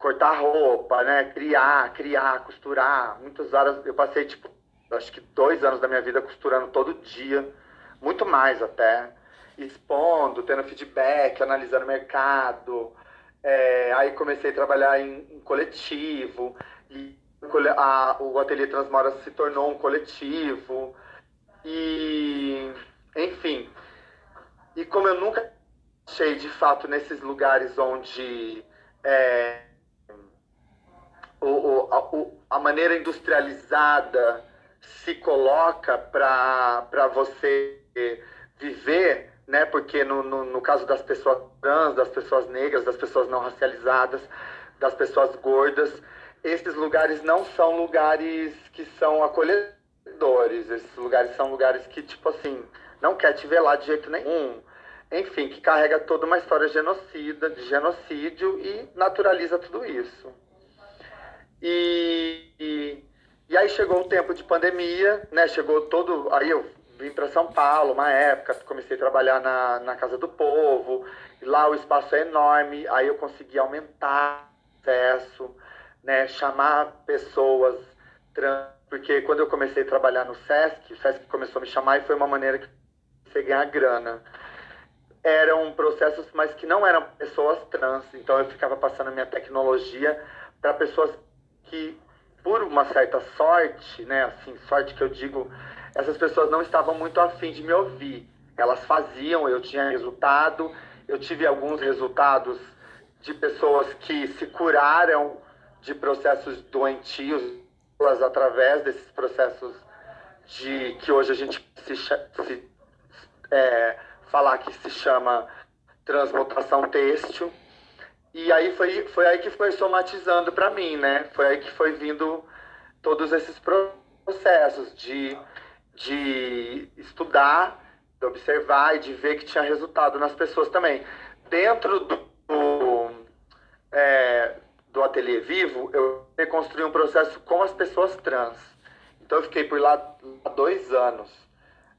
cortar roupa, né? Criar, criar, costurar. Muitas horas eu passei tipo, acho que dois anos da minha vida costurando todo dia, muito mais até, expondo, tendo feedback, analisando o mercado. É, aí comecei a trabalhar em, em coletivo e a- o Ateliê Transmora se tornou um coletivo e enfim e como eu nunca achei de fato nesses lugares onde é, o, o- a, o- a maneira industrializada se coloca para você viver, né? Porque no, no, no caso das pessoas trans, das pessoas negras, das pessoas não racializadas, das pessoas gordas, esses lugares não são lugares que são acolhedores. Esses lugares são lugares que, tipo assim, não quer te ver lá de jeito nenhum. Enfim, que carrega toda uma história genocida, de genocídio e naturaliza tudo isso. E, e, e aí chegou o tempo de pandemia, né? Chegou todo. Aí eu vim para São Paulo, uma época, comecei a trabalhar na, na Casa do Povo, lá o espaço é enorme, aí eu consegui aumentar o acesso, né? Chamar pessoas trans, porque quando eu comecei a trabalhar no SESC, o SESC começou a me chamar e foi uma maneira que você ganhar grana eram processos, mas que não eram pessoas trans. Então eu ficava passando minha tecnologia para pessoas que, por uma certa sorte, né, assim, sorte que eu digo, essas pessoas não estavam muito afim de me ouvir. Elas faziam, eu tinha resultado, eu tive alguns resultados de pessoas que se curaram de processos doentios através desses processos de que hoje a gente se, se é, falar que se chama transmutação têxtil. E aí foi, foi aí que foi somatizando para mim, né? Foi aí que foi vindo todos esses processos de, de estudar, de observar e de ver que tinha resultado nas pessoas também. Dentro do, do, é, do Ateliê Vivo, eu construí um processo com as pessoas trans. Então eu fiquei por lá dois anos,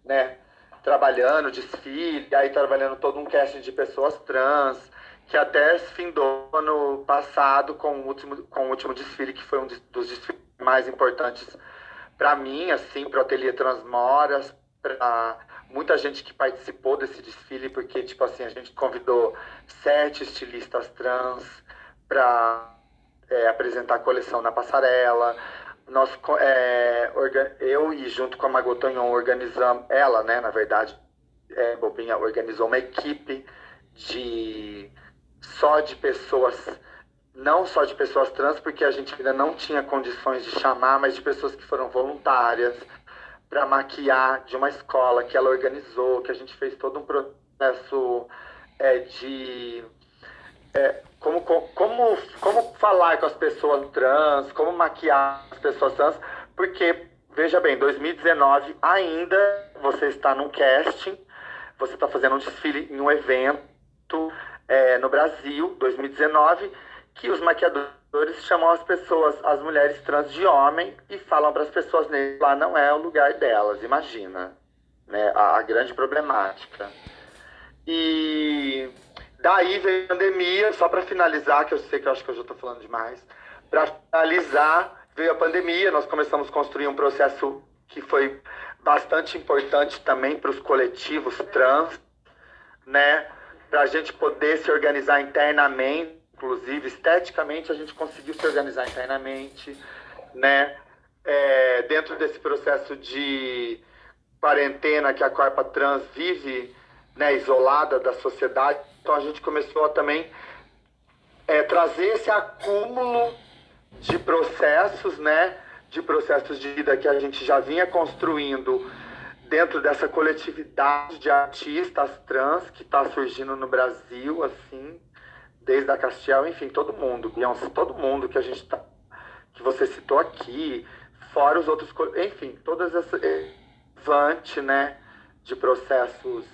né? Trabalhando, desfile, aí trabalhando todo um casting de pessoas trans, que até findou ano passado com o último, com o último desfile, que foi um dos desfiles mais importantes para mim, assim, para o Ateliê Transmoras, para muita gente que participou desse desfile, porque, tipo assim, a gente convidou sete estilistas trans para é, apresentar a coleção na passarela. nós, é, eu e junto com a Magotanhon organizamos, ela, né, na verdade, é, Bobinha organizou uma equipe de só de pessoas, não só de pessoas trans, porque a gente ainda não tinha condições de chamar, mas de pessoas que foram voluntárias para maquiar de uma escola que ela organizou, que a gente fez todo um processo é, de é, como, como, como falar com as pessoas trans, como maquiar as pessoas trans, porque, veja bem, 2019 ainda você está num casting, você está fazendo um desfile em um evento é, no Brasil, 2019, que os maquiadores chamam as pessoas, as mulheres trans de homem e falam para as pessoas lá não é o lugar delas, imagina, né, a, a grande problemática. E Daí veio a pandemia, só para finalizar, que eu sei que eu acho que eu já estou falando demais. Para finalizar, veio a pandemia, nós começamos a construir um processo que foi bastante importante também para os coletivos trans, né? Para a gente poder se organizar internamente, inclusive esteticamente, a gente conseguiu se organizar internamente, né? É, dentro desse processo de quarentena que a corpa trans vive, né, isolada da sociedade, então a gente começou a também é, trazer esse acúmulo de processos, né? De processos de vida que a gente já vinha construindo dentro dessa coletividade de artistas trans que está surgindo no Brasil, assim, desde a Castiel, enfim, todo mundo, Beyoncé, todo mundo que a gente tá, que você citou aqui, fora os outros, enfim, todas essas levante, né, de processos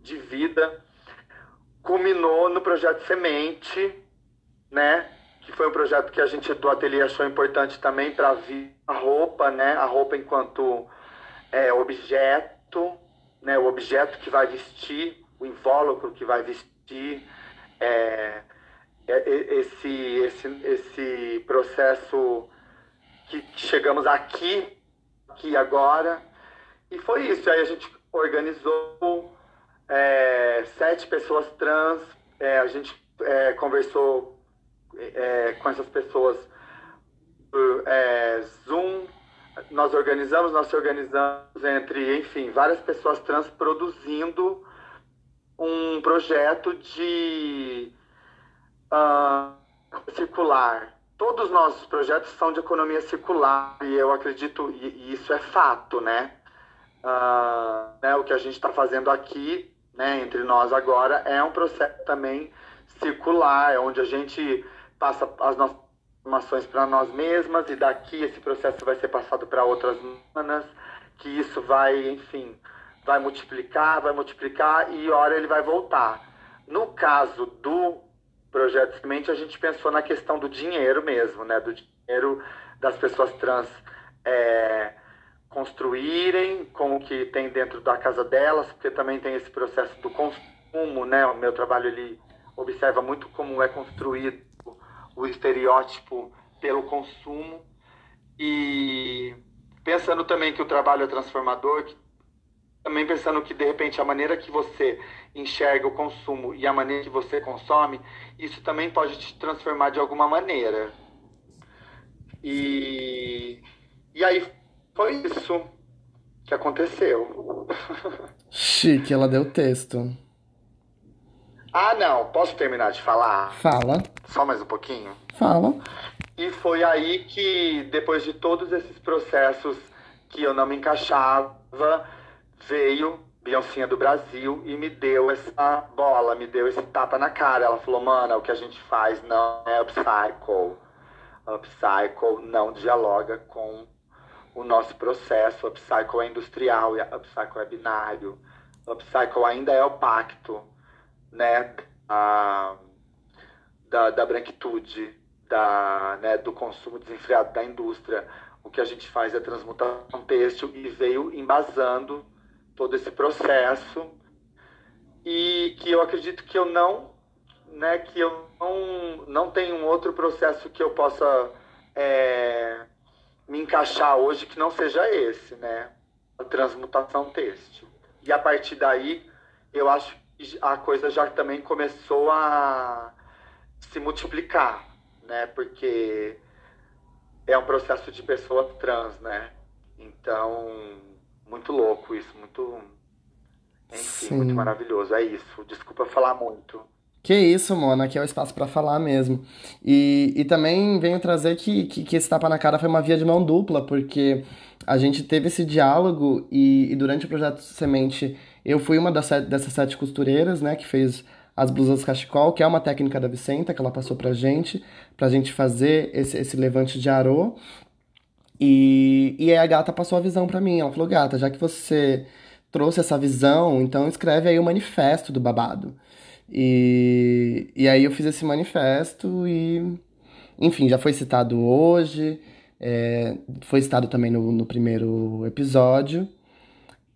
de vida culminou no projeto Semente, né? Que foi um projeto que a gente do ateliê achou importante também para vir a roupa, né? A roupa enquanto é, objeto, né? O objeto que vai vestir, o invólucro que vai vestir, é, é, esse, esse, esse processo que, chegamos aqui, aqui agora. E foi isso. Aí a gente organizou é, sete pessoas trans. É, a gente é, conversou é, com essas pessoas por é, Zoom. Nós organizamos, nós se organizamos entre, enfim, várias pessoas trans produzindo um projeto de uh, circular. Todos os nossos projetos são de economia circular e eu acredito, e, e isso é fato, né? Uh, né, o que a gente está fazendo aqui né, entre nós agora é um processo também circular, é onde a gente passa as nossas informações para nós mesmas e daqui esse processo vai ser passado para outras humanas, que isso vai, enfim, vai multiplicar, vai multiplicar e hora ele vai voltar. No caso do projeto Semente, a gente pensou na questão do dinheiro mesmo, né, do dinheiro das pessoas trans é, construírem com o que tem dentro da casa delas, porque também tem esse processo do consumo, né? O meu trabalho ele observa muito como é construído o estereótipo pelo consumo e pensando também que o trabalho é transformador, também pensando que de repente a maneira que você enxerga o consumo e a maneira que você consome, isso também pode te transformar de alguma maneira. E, e aí foi isso que aconteceu. *laughs* Chique, ela deu texto. Ah, não. Posso terminar de falar? Fala. Só mais um pouquinho? Fala. E foi aí que, depois de todos esses processos que eu não me encaixava, veio Beyoncé do Brasil e me deu essa bola, me deu esse tapa na cara. Ela falou, mana, o que a gente faz não é upcycle. Upcycle não dialoga com o nosso processo. Upcycle é industrial, upcycle é binário. Upcycle ainda é o pacto né, a, da, da branquitude, da, né, do consumo desenfreado da indústria. O que a gente faz é transmutação têxtil e veio embasando todo esse processo e que eu acredito que eu não, né, que eu não, não tenho um outro processo que eu possa é, me encaixar hoje que não seja esse, né? A transmutação têxtil. E a partir daí, eu acho a coisa já também começou a se multiplicar, né? Porque é um processo de pessoa trans, né? Então, muito louco isso, muito. Enfim, Sim. muito maravilhoso. É isso. Desculpa falar muito. Que isso, Mona, aqui é o espaço pra falar mesmo. E, e também venho trazer que, que, que esse tapa na cara foi uma via de mão dupla, porque a gente teve esse diálogo e, e durante o projeto Semente eu fui uma das dessas sete costureiras, né, que fez as blusas cachecol, que é uma técnica da Vicenta que ela passou pra gente, pra gente fazer esse, esse levante de arô. E, e aí a gata passou a visão pra mim. Ela falou: Gata, já que você trouxe essa visão, então escreve aí o manifesto do babado. E, e aí eu fiz esse manifesto e, enfim, já foi citado hoje, é, foi citado também no, no primeiro episódio.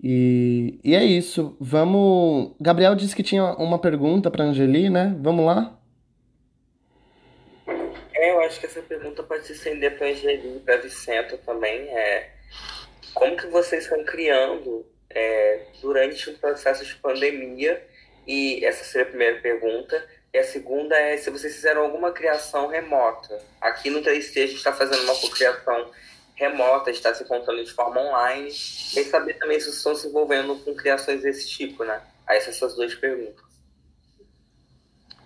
E, e é isso. Vamos. Gabriel disse que tinha uma pergunta pra Angeli, né? Vamos lá? É, eu acho que essa pergunta pode se estender para Angeli e para Vicenta também. É, como que vocês estão criando é, durante um processo de pandemia? E essa seria a primeira pergunta. E a segunda é se vocês fizeram alguma criação remota. Aqui no 3T a gente está fazendo uma cocriação remota, a gente está se encontrando de forma online. E saber também se vocês estão se envolvendo com criações desse tipo, né? Aí essas são as duas perguntas.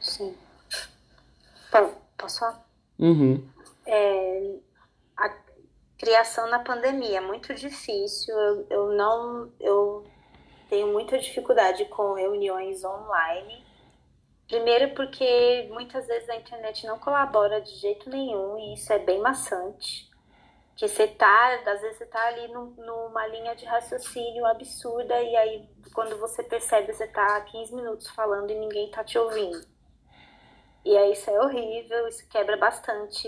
Sim. Po- Posso falar? Uhum. É, a criação na pandemia é muito difícil. Eu, eu não, eu tenho muita dificuldade com reuniões online. Primeiro porque muitas vezes a internet não colabora de jeito nenhum e isso é bem maçante. Que você tá, às vezes você tá ali num- numa linha de raciocínio absurda e aí quando você percebe você tá 15 minutos falando e ninguém tá te ouvindo. E aí isso é horrível, isso quebra bastante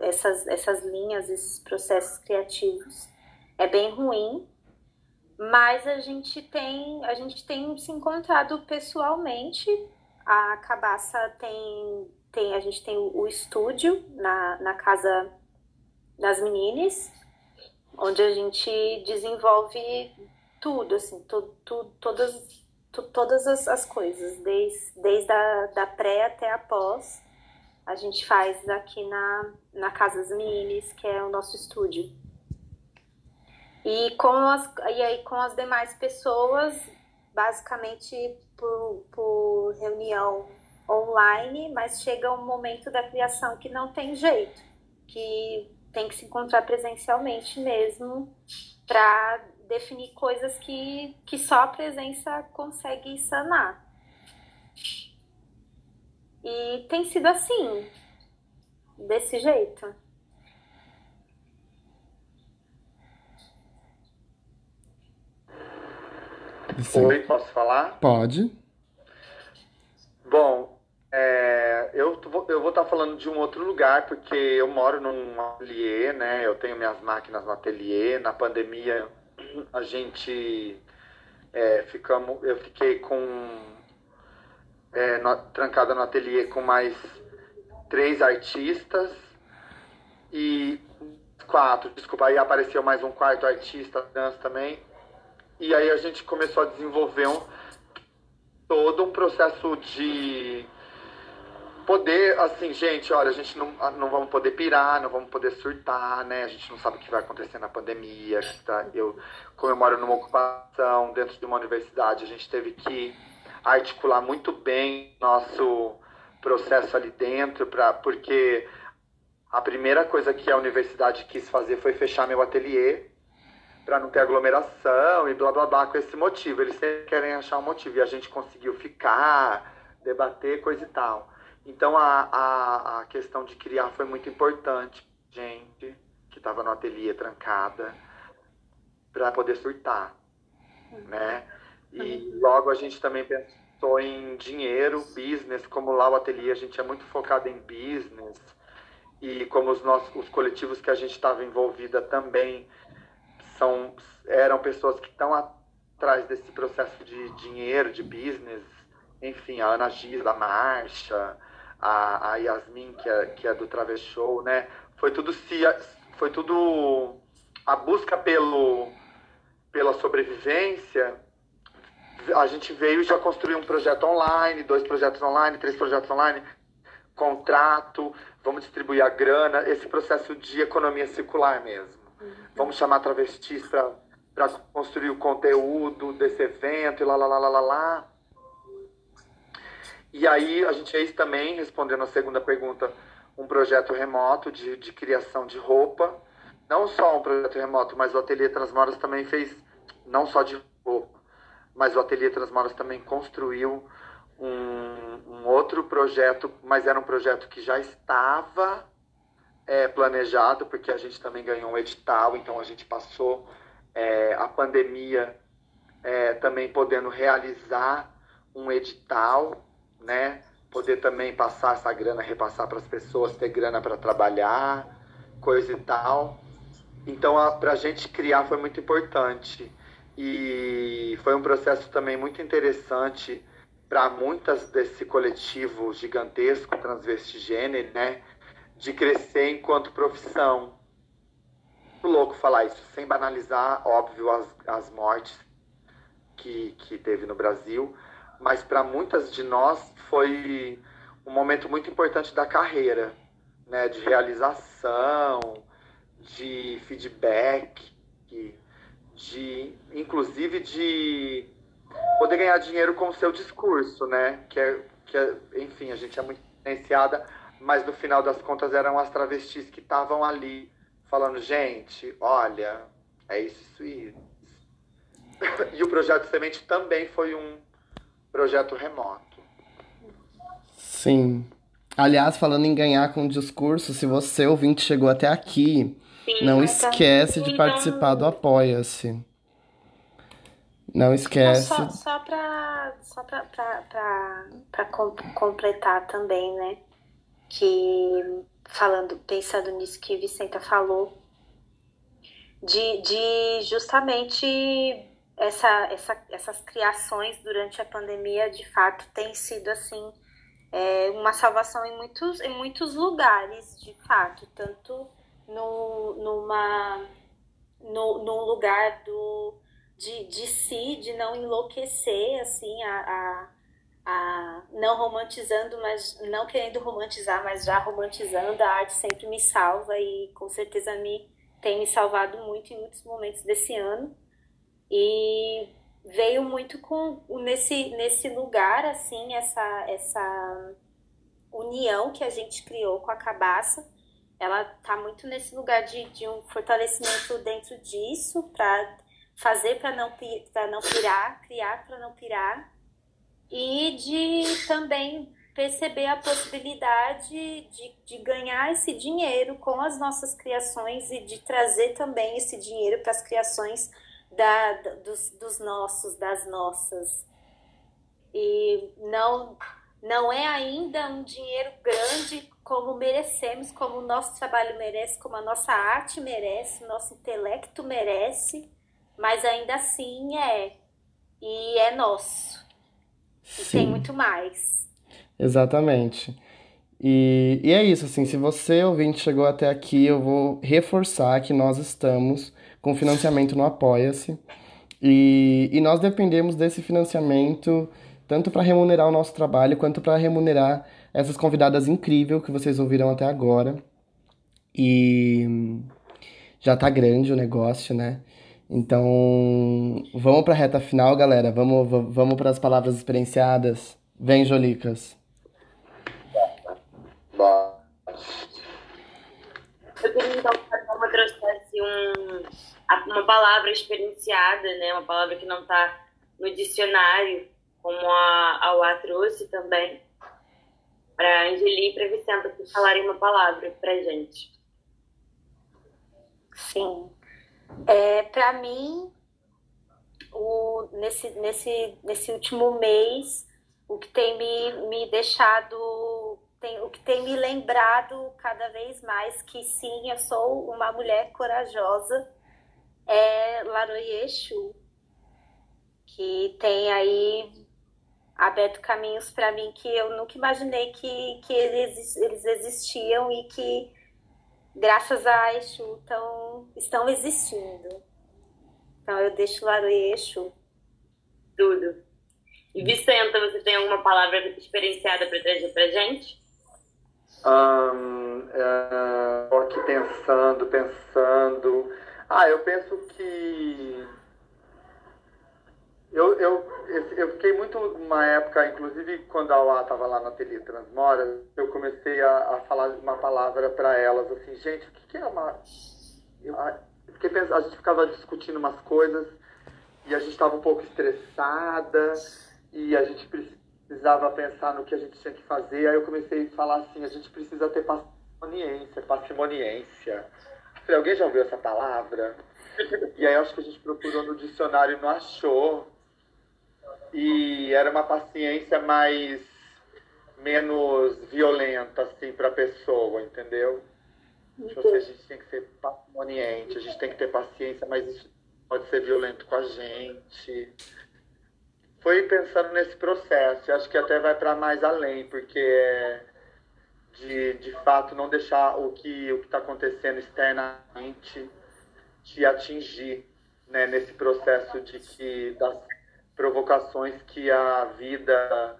essas, essas linhas, esses processos criativos. É bem ruim, mas a gente tem, a gente tem se encontrado pessoalmente. A Cabaça tem, tem a gente tem o, o estúdio na, na casa das meninas, onde a gente desenvolve tudo, assim, tu, tu, todas, tu, todas as, as coisas, desde, desde a da pré até a pós. A gente faz aqui na, na Casa das Meninas, que é o nosso estúdio. E com as, e aí com as demais pessoas, basicamente por, por reunião online, mas chega um momento da criação que não tem jeito, que tem que se encontrar presencialmente mesmo para definir coisas que, que só a presença consegue sanar. E tem sido assim, desse jeito. Oi, posso falar? Pode. Bom, é, eu, eu vou estar falando de um outro lugar, porque eu moro num ateliê, né? Eu tenho minhas máquinas no ateliê. Na pandemia, a gente é, ficamos, eu fiquei com é, no- trancada no ateliê com mais três artistas e quatro, desculpa, aí apareceu mais um quarto artista trans também. E aí a gente começou a desenvolver um, todo um processo de poder, assim, gente, olha, a gente não, não vamos poder pirar, não vamos poder surtar, né? A gente não sabe o que vai acontecer na pandemia. Tá? Eu comemoro numa ocupação dentro de uma universidade, a gente teve que articular muito bem nosso processo ali dentro, pra, porque a primeira coisa que a universidade quis fazer foi fechar meu ateliê para não ter aglomeração e blá blá blá com esse motivo. Eles sempre querem achar um motivo e a gente conseguiu ficar, debater, coisa e tal. Então a, a, a questão de criar foi muito importante, gente que estava no ateliê trancada, para poder surtar, né? E logo a gente também pensou em dinheiro, business, como lá o ateliê a gente é muito focado em business. E como os nossos os coletivos que a gente estava envolvida também são eram pessoas que estão atrás desse processo de dinheiro, de business, enfim, a Ana Giz da Marcha, a, a Yasmin que é, que é do Traves Show, né? Foi tudo se foi tudo a busca pelo pela sobrevivência. A gente veio e já construiu um projeto online, dois projetos online, três projetos online, contrato, vamos distribuir a grana, esse processo de economia circular mesmo. Uhum. Vamos chamar travestis para construir o conteúdo desse evento e lá, lá, lá, lá, lá, lá. E aí a gente fez também, respondendo a segunda pergunta, um projeto remoto de, de criação de roupa. Não só um projeto remoto, mas o Ateliê Transmoras também fez, não só de roupa, mas o Ateliê Transmoras também construiu um, um outro projeto, mas era um projeto que já estava é, planejado, porque a gente também ganhou um edital, então a gente passou é, a pandemia é, também podendo realizar um edital, né? Poder também passar essa grana, repassar para as pessoas, ter grana para trabalhar, coisa e tal. Então, para a gente criar foi muito importante. E foi um processo também muito interessante para muitas desse coletivo gigantesco transvestigênero, né? De crescer enquanto profissão. Louco falar isso, sem banalizar, óbvio, as, as mortes que, que teve no Brasil, mas para muitas de nós foi um momento muito importante da carreira, né? De realização, de feedback, de inclusive de poder ganhar dinheiro com o seu discurso, né? Que é, que é, enfim, a gente é muito influenciada, mas no final das contas eram as travestis que estavam ali falando, gente, olha, é isso, isso e isso. *laughs* e o projeto Semente também foi um projeto remoto. Sim. Aliás, falando em ganhar com o discurso, se você ouvinte chegou até aqui, Sim, não esquece de participar do Apoia-se. Não esquece. Só, só para só pra, pra, pra, pra completar também, né? Que falando, pensando nisso que Vicenta falou, de, de justamente essa, essa, essas criações durante a pandemia de fato tem sido assim é, uma salvação em muitos, em muitos lugares, de fato, tanto no, numa, no, num lugar do de, de si, de não enlouquecer, assim, a, a, a, não romantizando, mas não querendo romantizar, mas já romantizando, a arte sempre me salva e com certeza me tem me salvado muito em muitos momentos desse ano. E veio muito com nesse, nesse lugar, assim, essa, essa união que a gente criou com a cabaça. Ela tá muito nesse lugar de, de um fortalecimento dentro disso, para fazer para não, não pirar, criar para não pirar, e de também perceber a possibilidade de, de ganhar esse dinheiro com as nossas criações e de trazer também esse dinheiro para as criações da, dos, dos nossos, das nossas. E não, não é ainda um dinheiro grande como merecemos, como o nosso trabalho merece, como a nossa arte merece, o nosso intelecto merece mas ainda assim é. E é nosso. E Sim. tem muito mais. Exatamente. E, e é isso, assim, se você ouvinte chegou até aqui, eu vou reforçar que nós estamos com financiamento no Apoia-se. E, e nós dependemos desse financiamento tanto para remunerar o nosso trabalho quanto para remunerar essas convidadas incríveis que vocês ouviram até agora. E já tá grande o negócio, né? Então, vamos para a reta final, galera. Vamos, vamos para as palavras experienciadas. Vem, Jolicas. Eu queria então que uma trouxesse um, uma palavra experienciada, né? Uma palavra que não está no dicionário, como a, a UA trouxe também, para a Angeli e para a Vicenta falarem uma palavra para gente. Sim. É, para mim, o, nesse, nesse, nesse último mês, o que tem me, me deixado, tem, o que tem me lembrado cada vez mais que sim, eu sou uma mulher corajosa, é Laroye que tem aí aberto caminhos para mim que eu nunca imaginei que, que eles, eles existiam e que graças a Exu, tão, estão existindo. Então eu deixo Exu. Tudo. E Vicenta, você tem alguma palavra experienciada para trazer para gente? Hum, aqui pensando, pensando. Ah, eu penso que. Eu, eu, eu fiquei muito uma época, inclusive quando a Auá estava lá na Ateliê Transmora, eu comecei a, a falar uma palavra para elas, assim, gente, o que, que é uma. Eu fiquei pensando, a gente ficava discutindo umas coisas e a gente estava um pouco estressada e a gente precisava pensar no que a gente tinha que fazer. Aí eu comecei a falar assim, a gente precisa ter parcimoniência, parcimoniência. Falei, alguém já ouviu essa palavra? *laughs* E aí acho que a gente procurou no dicionário e não achou. E era uma paciência mais menos violenta assim para a pessoa, entendeu? Assim, a gente tem que ser parcimoniente, a gente tem que ter paciência, mas isso pode ser violento com a gente. Foi pensando nesse processo, acho que até vai para mais além, porque é de, de fato não deixar o que o está acontecendo externamente te atingir né, nesse processo de que das provocações que a vida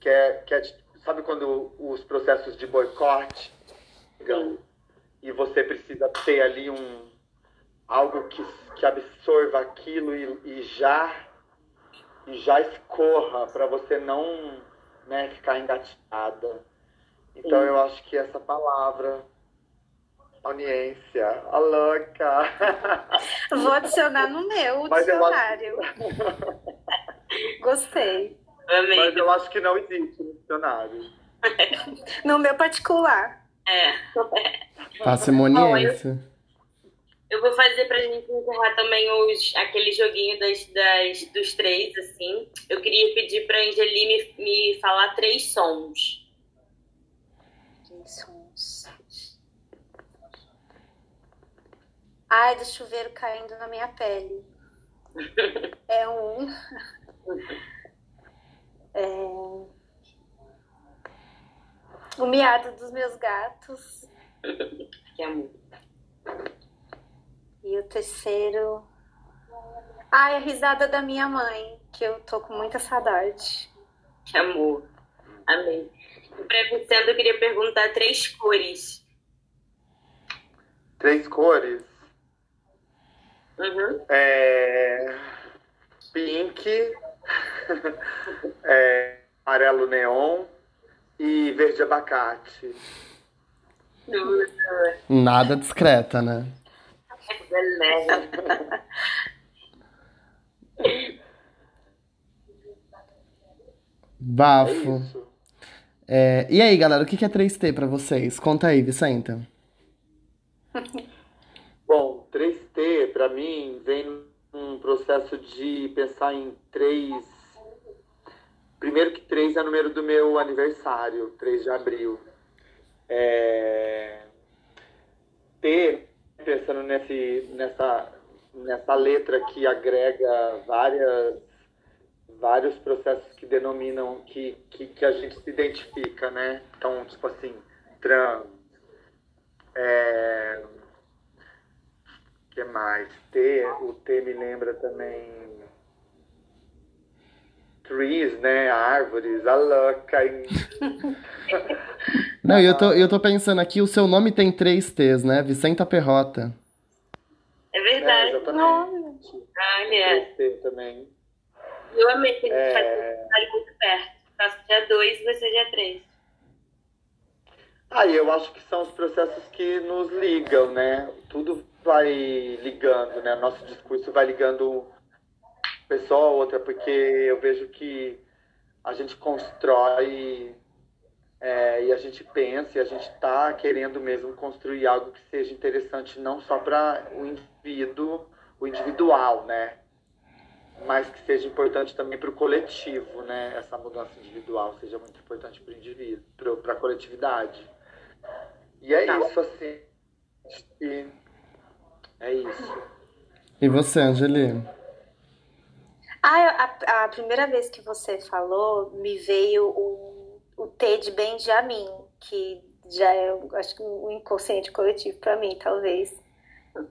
quer, quer sabe quando os processos de boicote e você precisa ter ali um algo que, que absorva aquilo e, e já e já escorra para você não né, ficar engatilhada. Então Sim. eu acho que essa palavra Audiência, a louca. *laughs* Vou adicionar no meu *laughs* dicionário. *laughs* Gostei. Amém. Mas eu acho que não existe no dicionário. no meu particular. É. Parcimoniense. Eu, vou fazer pra gente encerrar também os, aquele joguinho das, das, dos três, assim. Eu queria pedir pra Angeli me, me falar três sons. Três sons. Ai, do chuveiro caindo na minha pele. *laughs* É um. É... O miado dos meus gatos. Que amor. E o terceiro. Ai, a risada da minha mãe, que eu tô com muita saudade. Que amor. Amém. Pra eu queria perguntar três cores. Três cores? Uhum. É, pink, *laughs* é, amarelo neon e verde abacate. Nada discreta, né? Bafo. É, e aí, galera, o que é 3T para vocês? Conta aí, Vicenta. Bom, 3T para mim vem um processo de pensar em três. Primeiro que três é o número do meu aniversário, 3 de abril. É... T, pensando nesse, nessa, nessa letra que agrega várias, vários processos que denominam, que, que, que a gente se identifica, né? Então, tipo assim, trans, é, que mais? T, o T me lembra também trees, né? Árvores, a louca. *laughs* Não, eu tô, eu tô pensando aqui, o seu nome tem três T's, né? Vicenta Perrota. É verdade. É, exatamente. Olha. Três T também. Eu amei que a gente é... faz muito perto. Faço dia dois, vai ser dia três. Ah, eu acho que são os processos que nos ligam, né? Tudo vai ligando, né? Nosso discurso vai ligando pessoa a outra, porque eu vejo que a gente constrói é, e a gente pensa e a gente está querendo mesmo construir algo que seja interessante não só para o indivíduo, o individual, né? Mas que seja importante também para o coletivo, né? Essa mudança individual seja muito importante para o indivíduo, para a coletividade. E é tá. isso, assim. E é isso. E você, Angeli? Ah, a, a primeira vez que você falou, me veio o, o T de Benjamin, que já é, acho que um inconsciente coletivo para mim, talvez,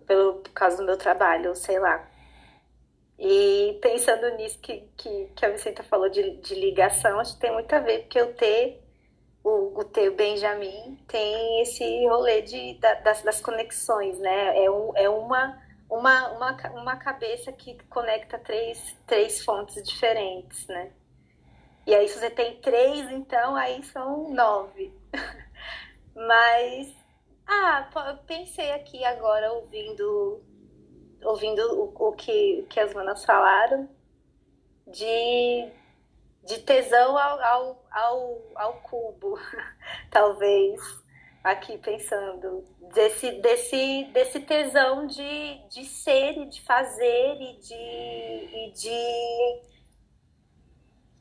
pelo, por causa do meu trabalho, sei lá. E pensando nisso que, que, que a Vicenta falou de, de ligação, acho que tem muito a ver, porque o T, o o, o teu Benjamin tem esse rolê de, da, das, das conexões, né? É, um, é uma, uma, uma, uma cabeça que conecta três, três fontes diferentes, né? E aí, se você tem três, então, aí são nove. *laughs* Mas, ah, pensei aqui agora, ouvindo, ouvindo o, o que, que as manas falaram, de de tesão ao, ao, ao, ao cubo, *laughs* talvez, aqui pensando, desse, desse, desse tesão de, de ser e de fazer e de, e de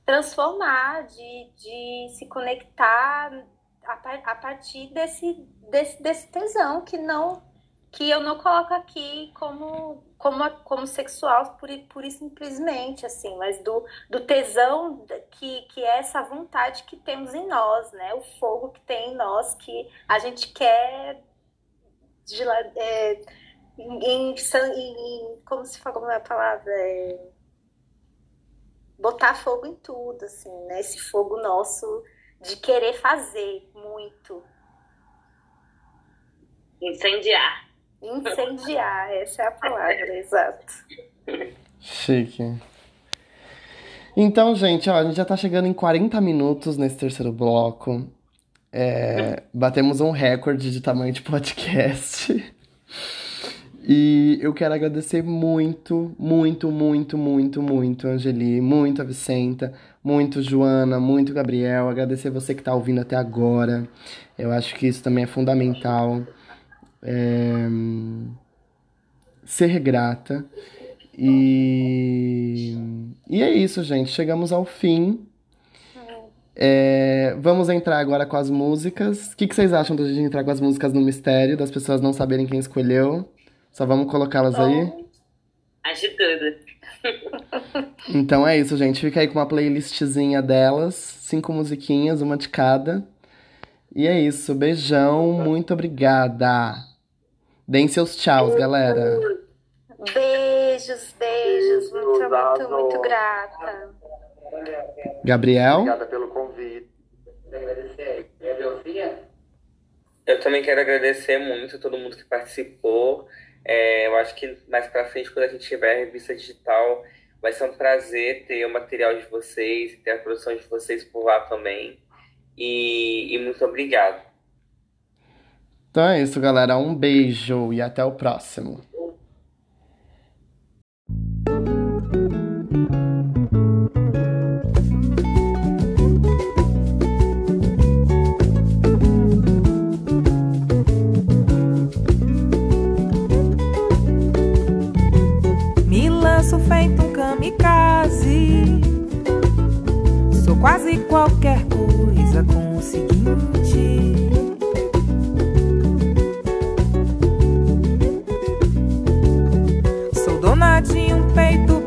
transformar, de, de se conectar a, a partir desse, desse, desse tesão que não que eu não coloco aqui como como, como sexual por, por simplesmente, assim, mas do, do tesão que, que é essa vontade que temos em nós, né? O fogo que tem em nós, que a gente quer de, é, em, em, em, como se fala como é a palavra? É, botar fogo em tudo, assim, né? Esse fogo nosso de querer fazer muito. Incendiar. Incendiar, *laughs* essa é a palavra, exato. Chique. Então, gente, ó, a gente já tá chegando em 40 minutos nesse terceiro bloco. É, batemos um recorde de tamanho de podcast. E eu quero agradecer muito, muito, muito, muito, muito, Angeli, muito a Vicenta, muito Joana, muito Gabriel. Agradecer você que tá ouvindo até agora. Eu acho que isso também é fundamental é, ser grata. E, e é isso, gente. Chegamos ao fim. É, vamos entrar agora com as músicas. O que, que vocês acham da gente entrar com as músicas no mistério, das pessoas não saberem quem escolheu? Só vamos colocá-las aí? Acho tudo. *laughs* Então é isso, gente. Fica aí com uma playlistzinha delas. Cinco musiquinhas, uma de cada. E é isso. Beijão. Muito obrigada. Deem seus tchauz, galera. Beijos, beijos. Muito, muito, muito grata. Gabriel? Obrigada pelo convite. Eu também quero agradecer muito a todo mundo que participou. É, eu acho que mais pra frente, quando a gente tiver a revista digital, vai ser um prazer ter o material de vocês, ter a produção de vocês por lá também. E, e muito obrigado. Então é isso, galera. Um beijo e até o próximo. Sou quase qualquer coisa com o seguinte. Sou dona de um peito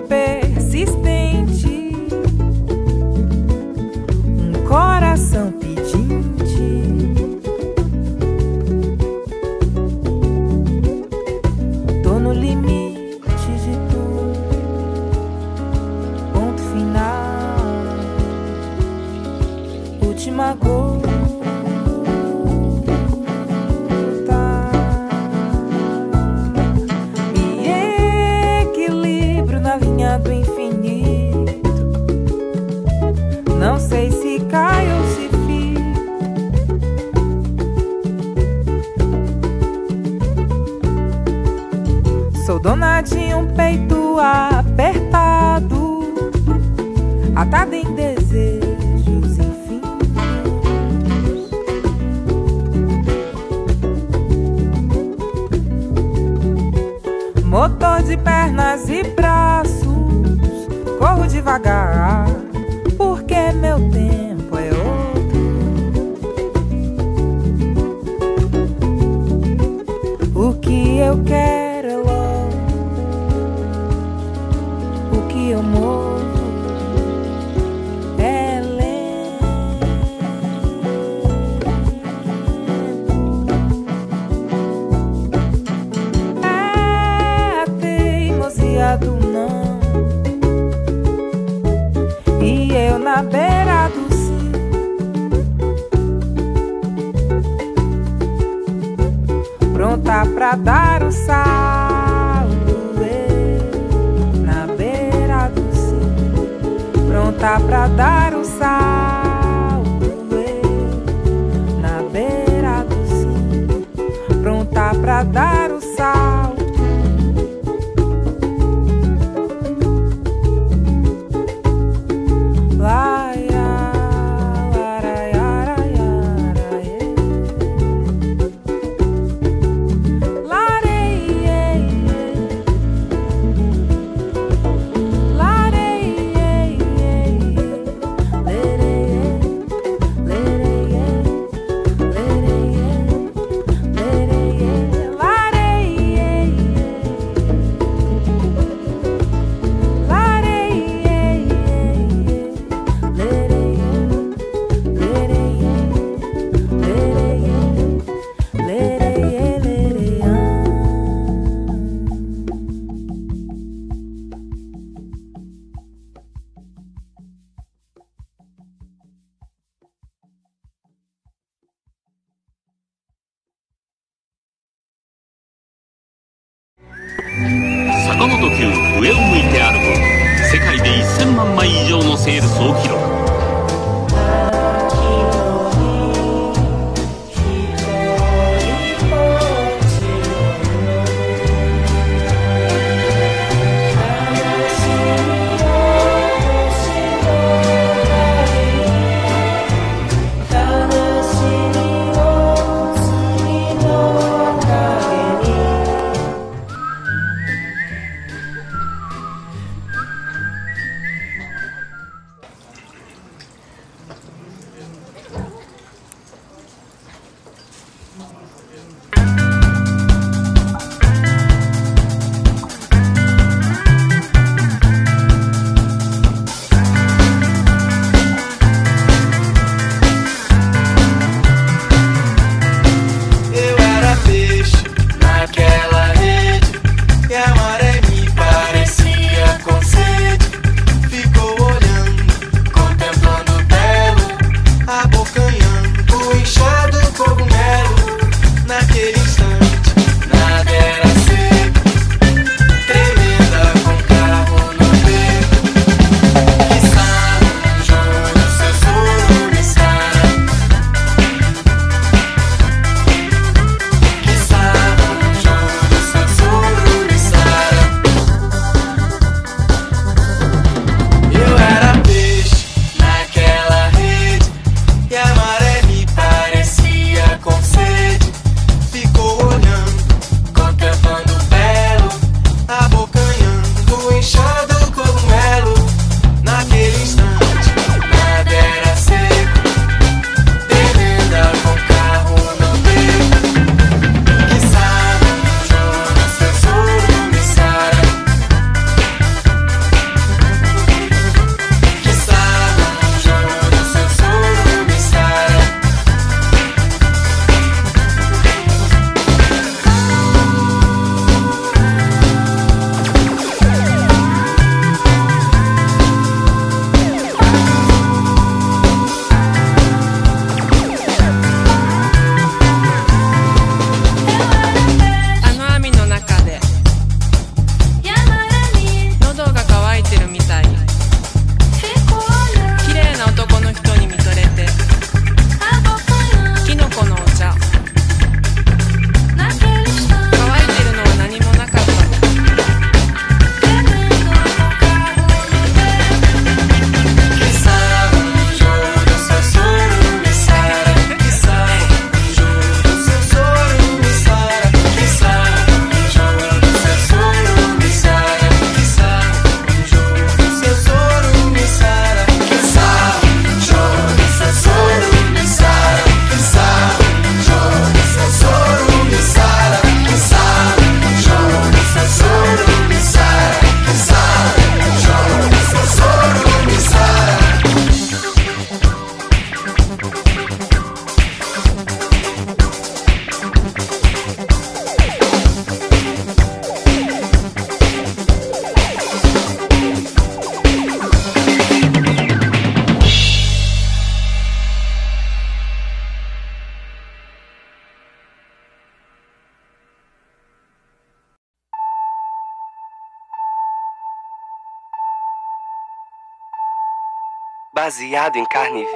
dona de um peito apertado, atado em desejos infinitos. Motor de pernas e braços, corro devagar,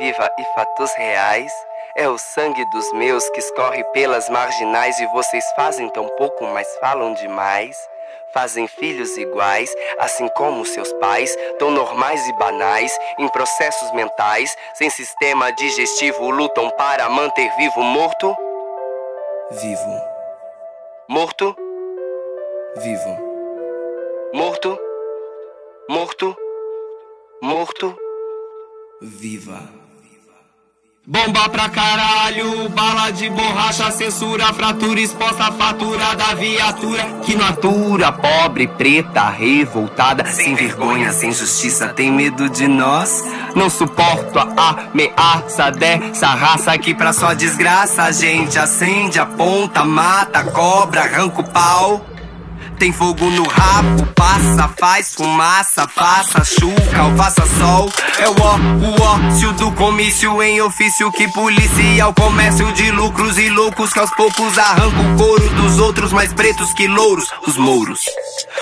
viva e fatos reais. É o sangue dos meus que escorre pelas marginais e vocês fazem tão pouco, mas falam demais. Fazem filhos iguais, assim como seus pais, tão normais e banais, em processos mentais, sem sistema digestivo, lutam para manter vivo morto. Vivo. Morto. Vivo. Morto. Morto. Morto. Viva. Bomba pra caralho, bala de borracha, censura, fratura exposta, fatura da viatura. Que natura, pobre, preta, revoltada, sem vergonha, sem justiça, tem medo de nós? Não suporto a ameaça dessa raça que pra sua desgraça a gente acende, aponta, mata, cobra, arranca o pau. Tem fogo no rabo, passa, faz fumaça, faça chuca ou faça sol. É o ó, o ócio do comício em ofício que policia o comércio de lucros e loucos que aos poucos arranca o couro dos outros mais pretos que louros, os mouros.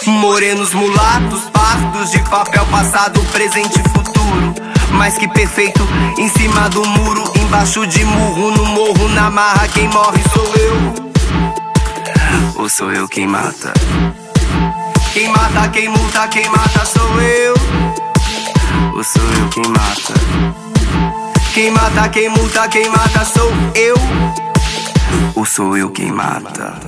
Morenos, mulatos, pardos de papel passado, presente e futuro. Mais que perfeito, em cima do muro, embaixo de murro, no morro, na marra, quem morre sou eu. Ou sou eu quem mata? Quem mata, quem multa, quem mata sou eu. Ou sou eu quem mata? Quem mata, quem multa, quem mata sou eu. Ou sou eu quem mata?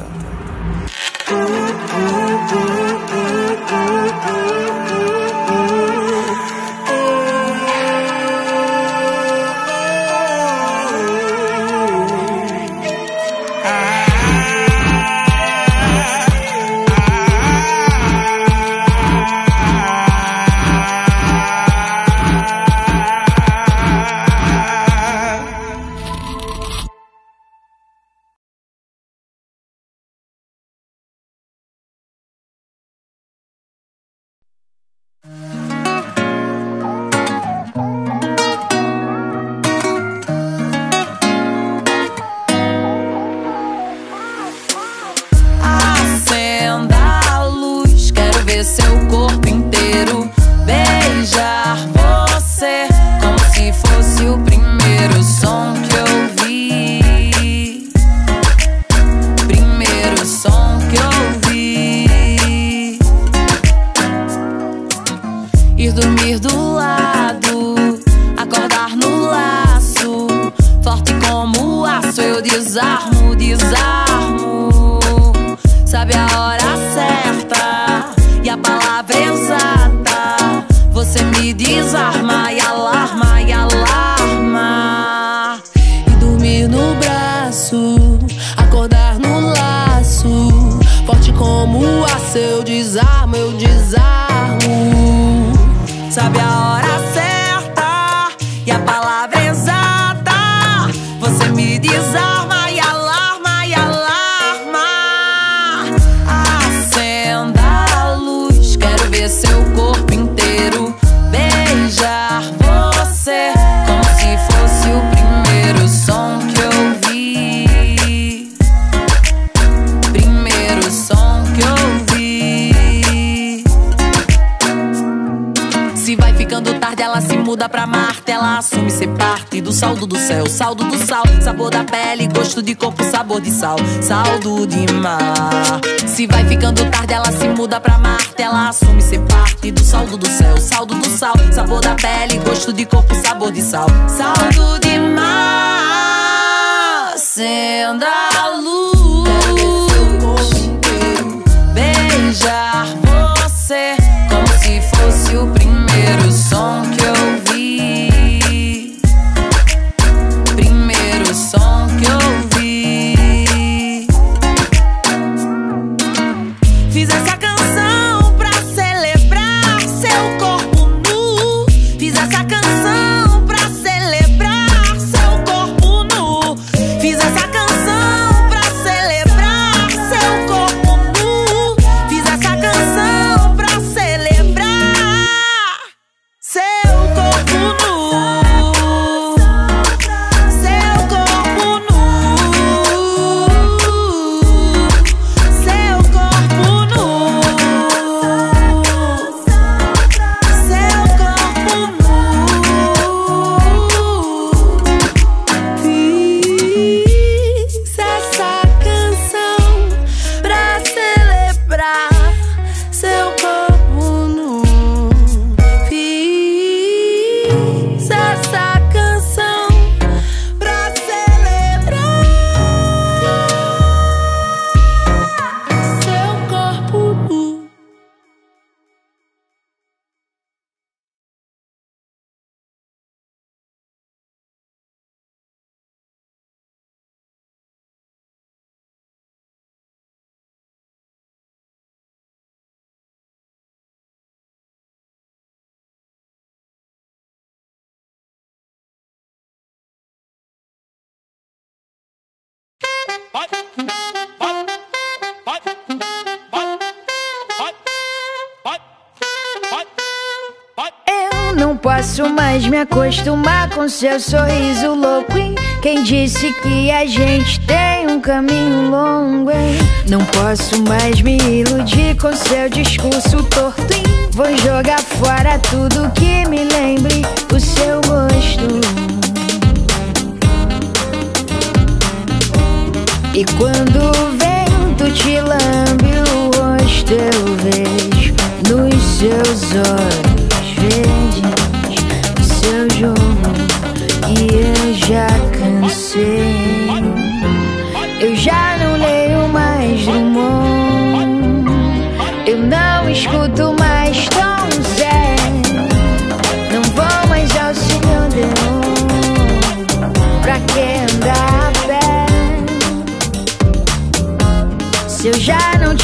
Desarmo, desarmo. Sabe a hora Ser parte do saldo do céu. Saldo do sal, sabor da pele, gosto de corpo, sabor de sal. Saldo de mar. Se vai ficando tarde, ela se muda pra Marte. Ela assume ser parte do saldo do céu. Saldo do sal, sabor da pele, gosto de corpo, sabor de sal. Saldo de mar. Acenda a luz. Beijar Eu não posso mais me acostumar com seu sorriso louco. hein? Quem disse que a gente tem um caminho longo? hein? Não posso mais me iludir com seu discurso torto. hein? Vou jogar fora tudo que me lembre o seu gosto. E quando o vento te lambe o rosto, eu vejo nos seus olhos verdes seu jogo. E eu já cansei.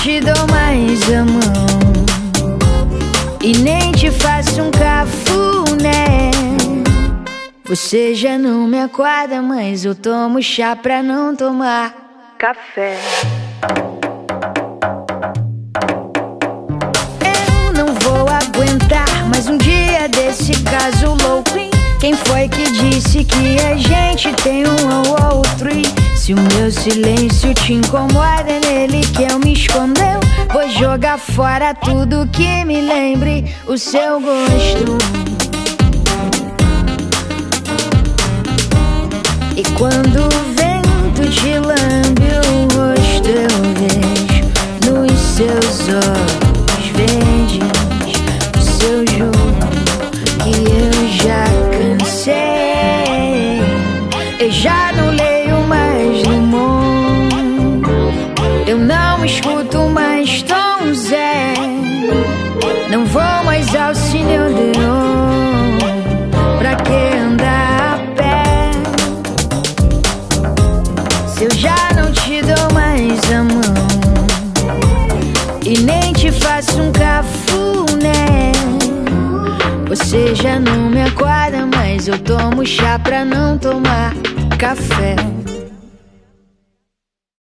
Te dou mais a mão E nem te faço um cafuné. Você já não me acorda, mas eu tomo chá pra não tomar café. Eu não vou aguentar mais um dia desse caso louco? Quem foi que disse que a gente tem um ao outro? E se o meu silêncio te incomoda, é nele que eu me escondeu. Vou jogar fora tudo que me lembre o seu gosto. E quando o vento te lambe o rosto, eu vejo nos seus olhos Você já não me acorda, mas eu tomo chá pra não tomar café.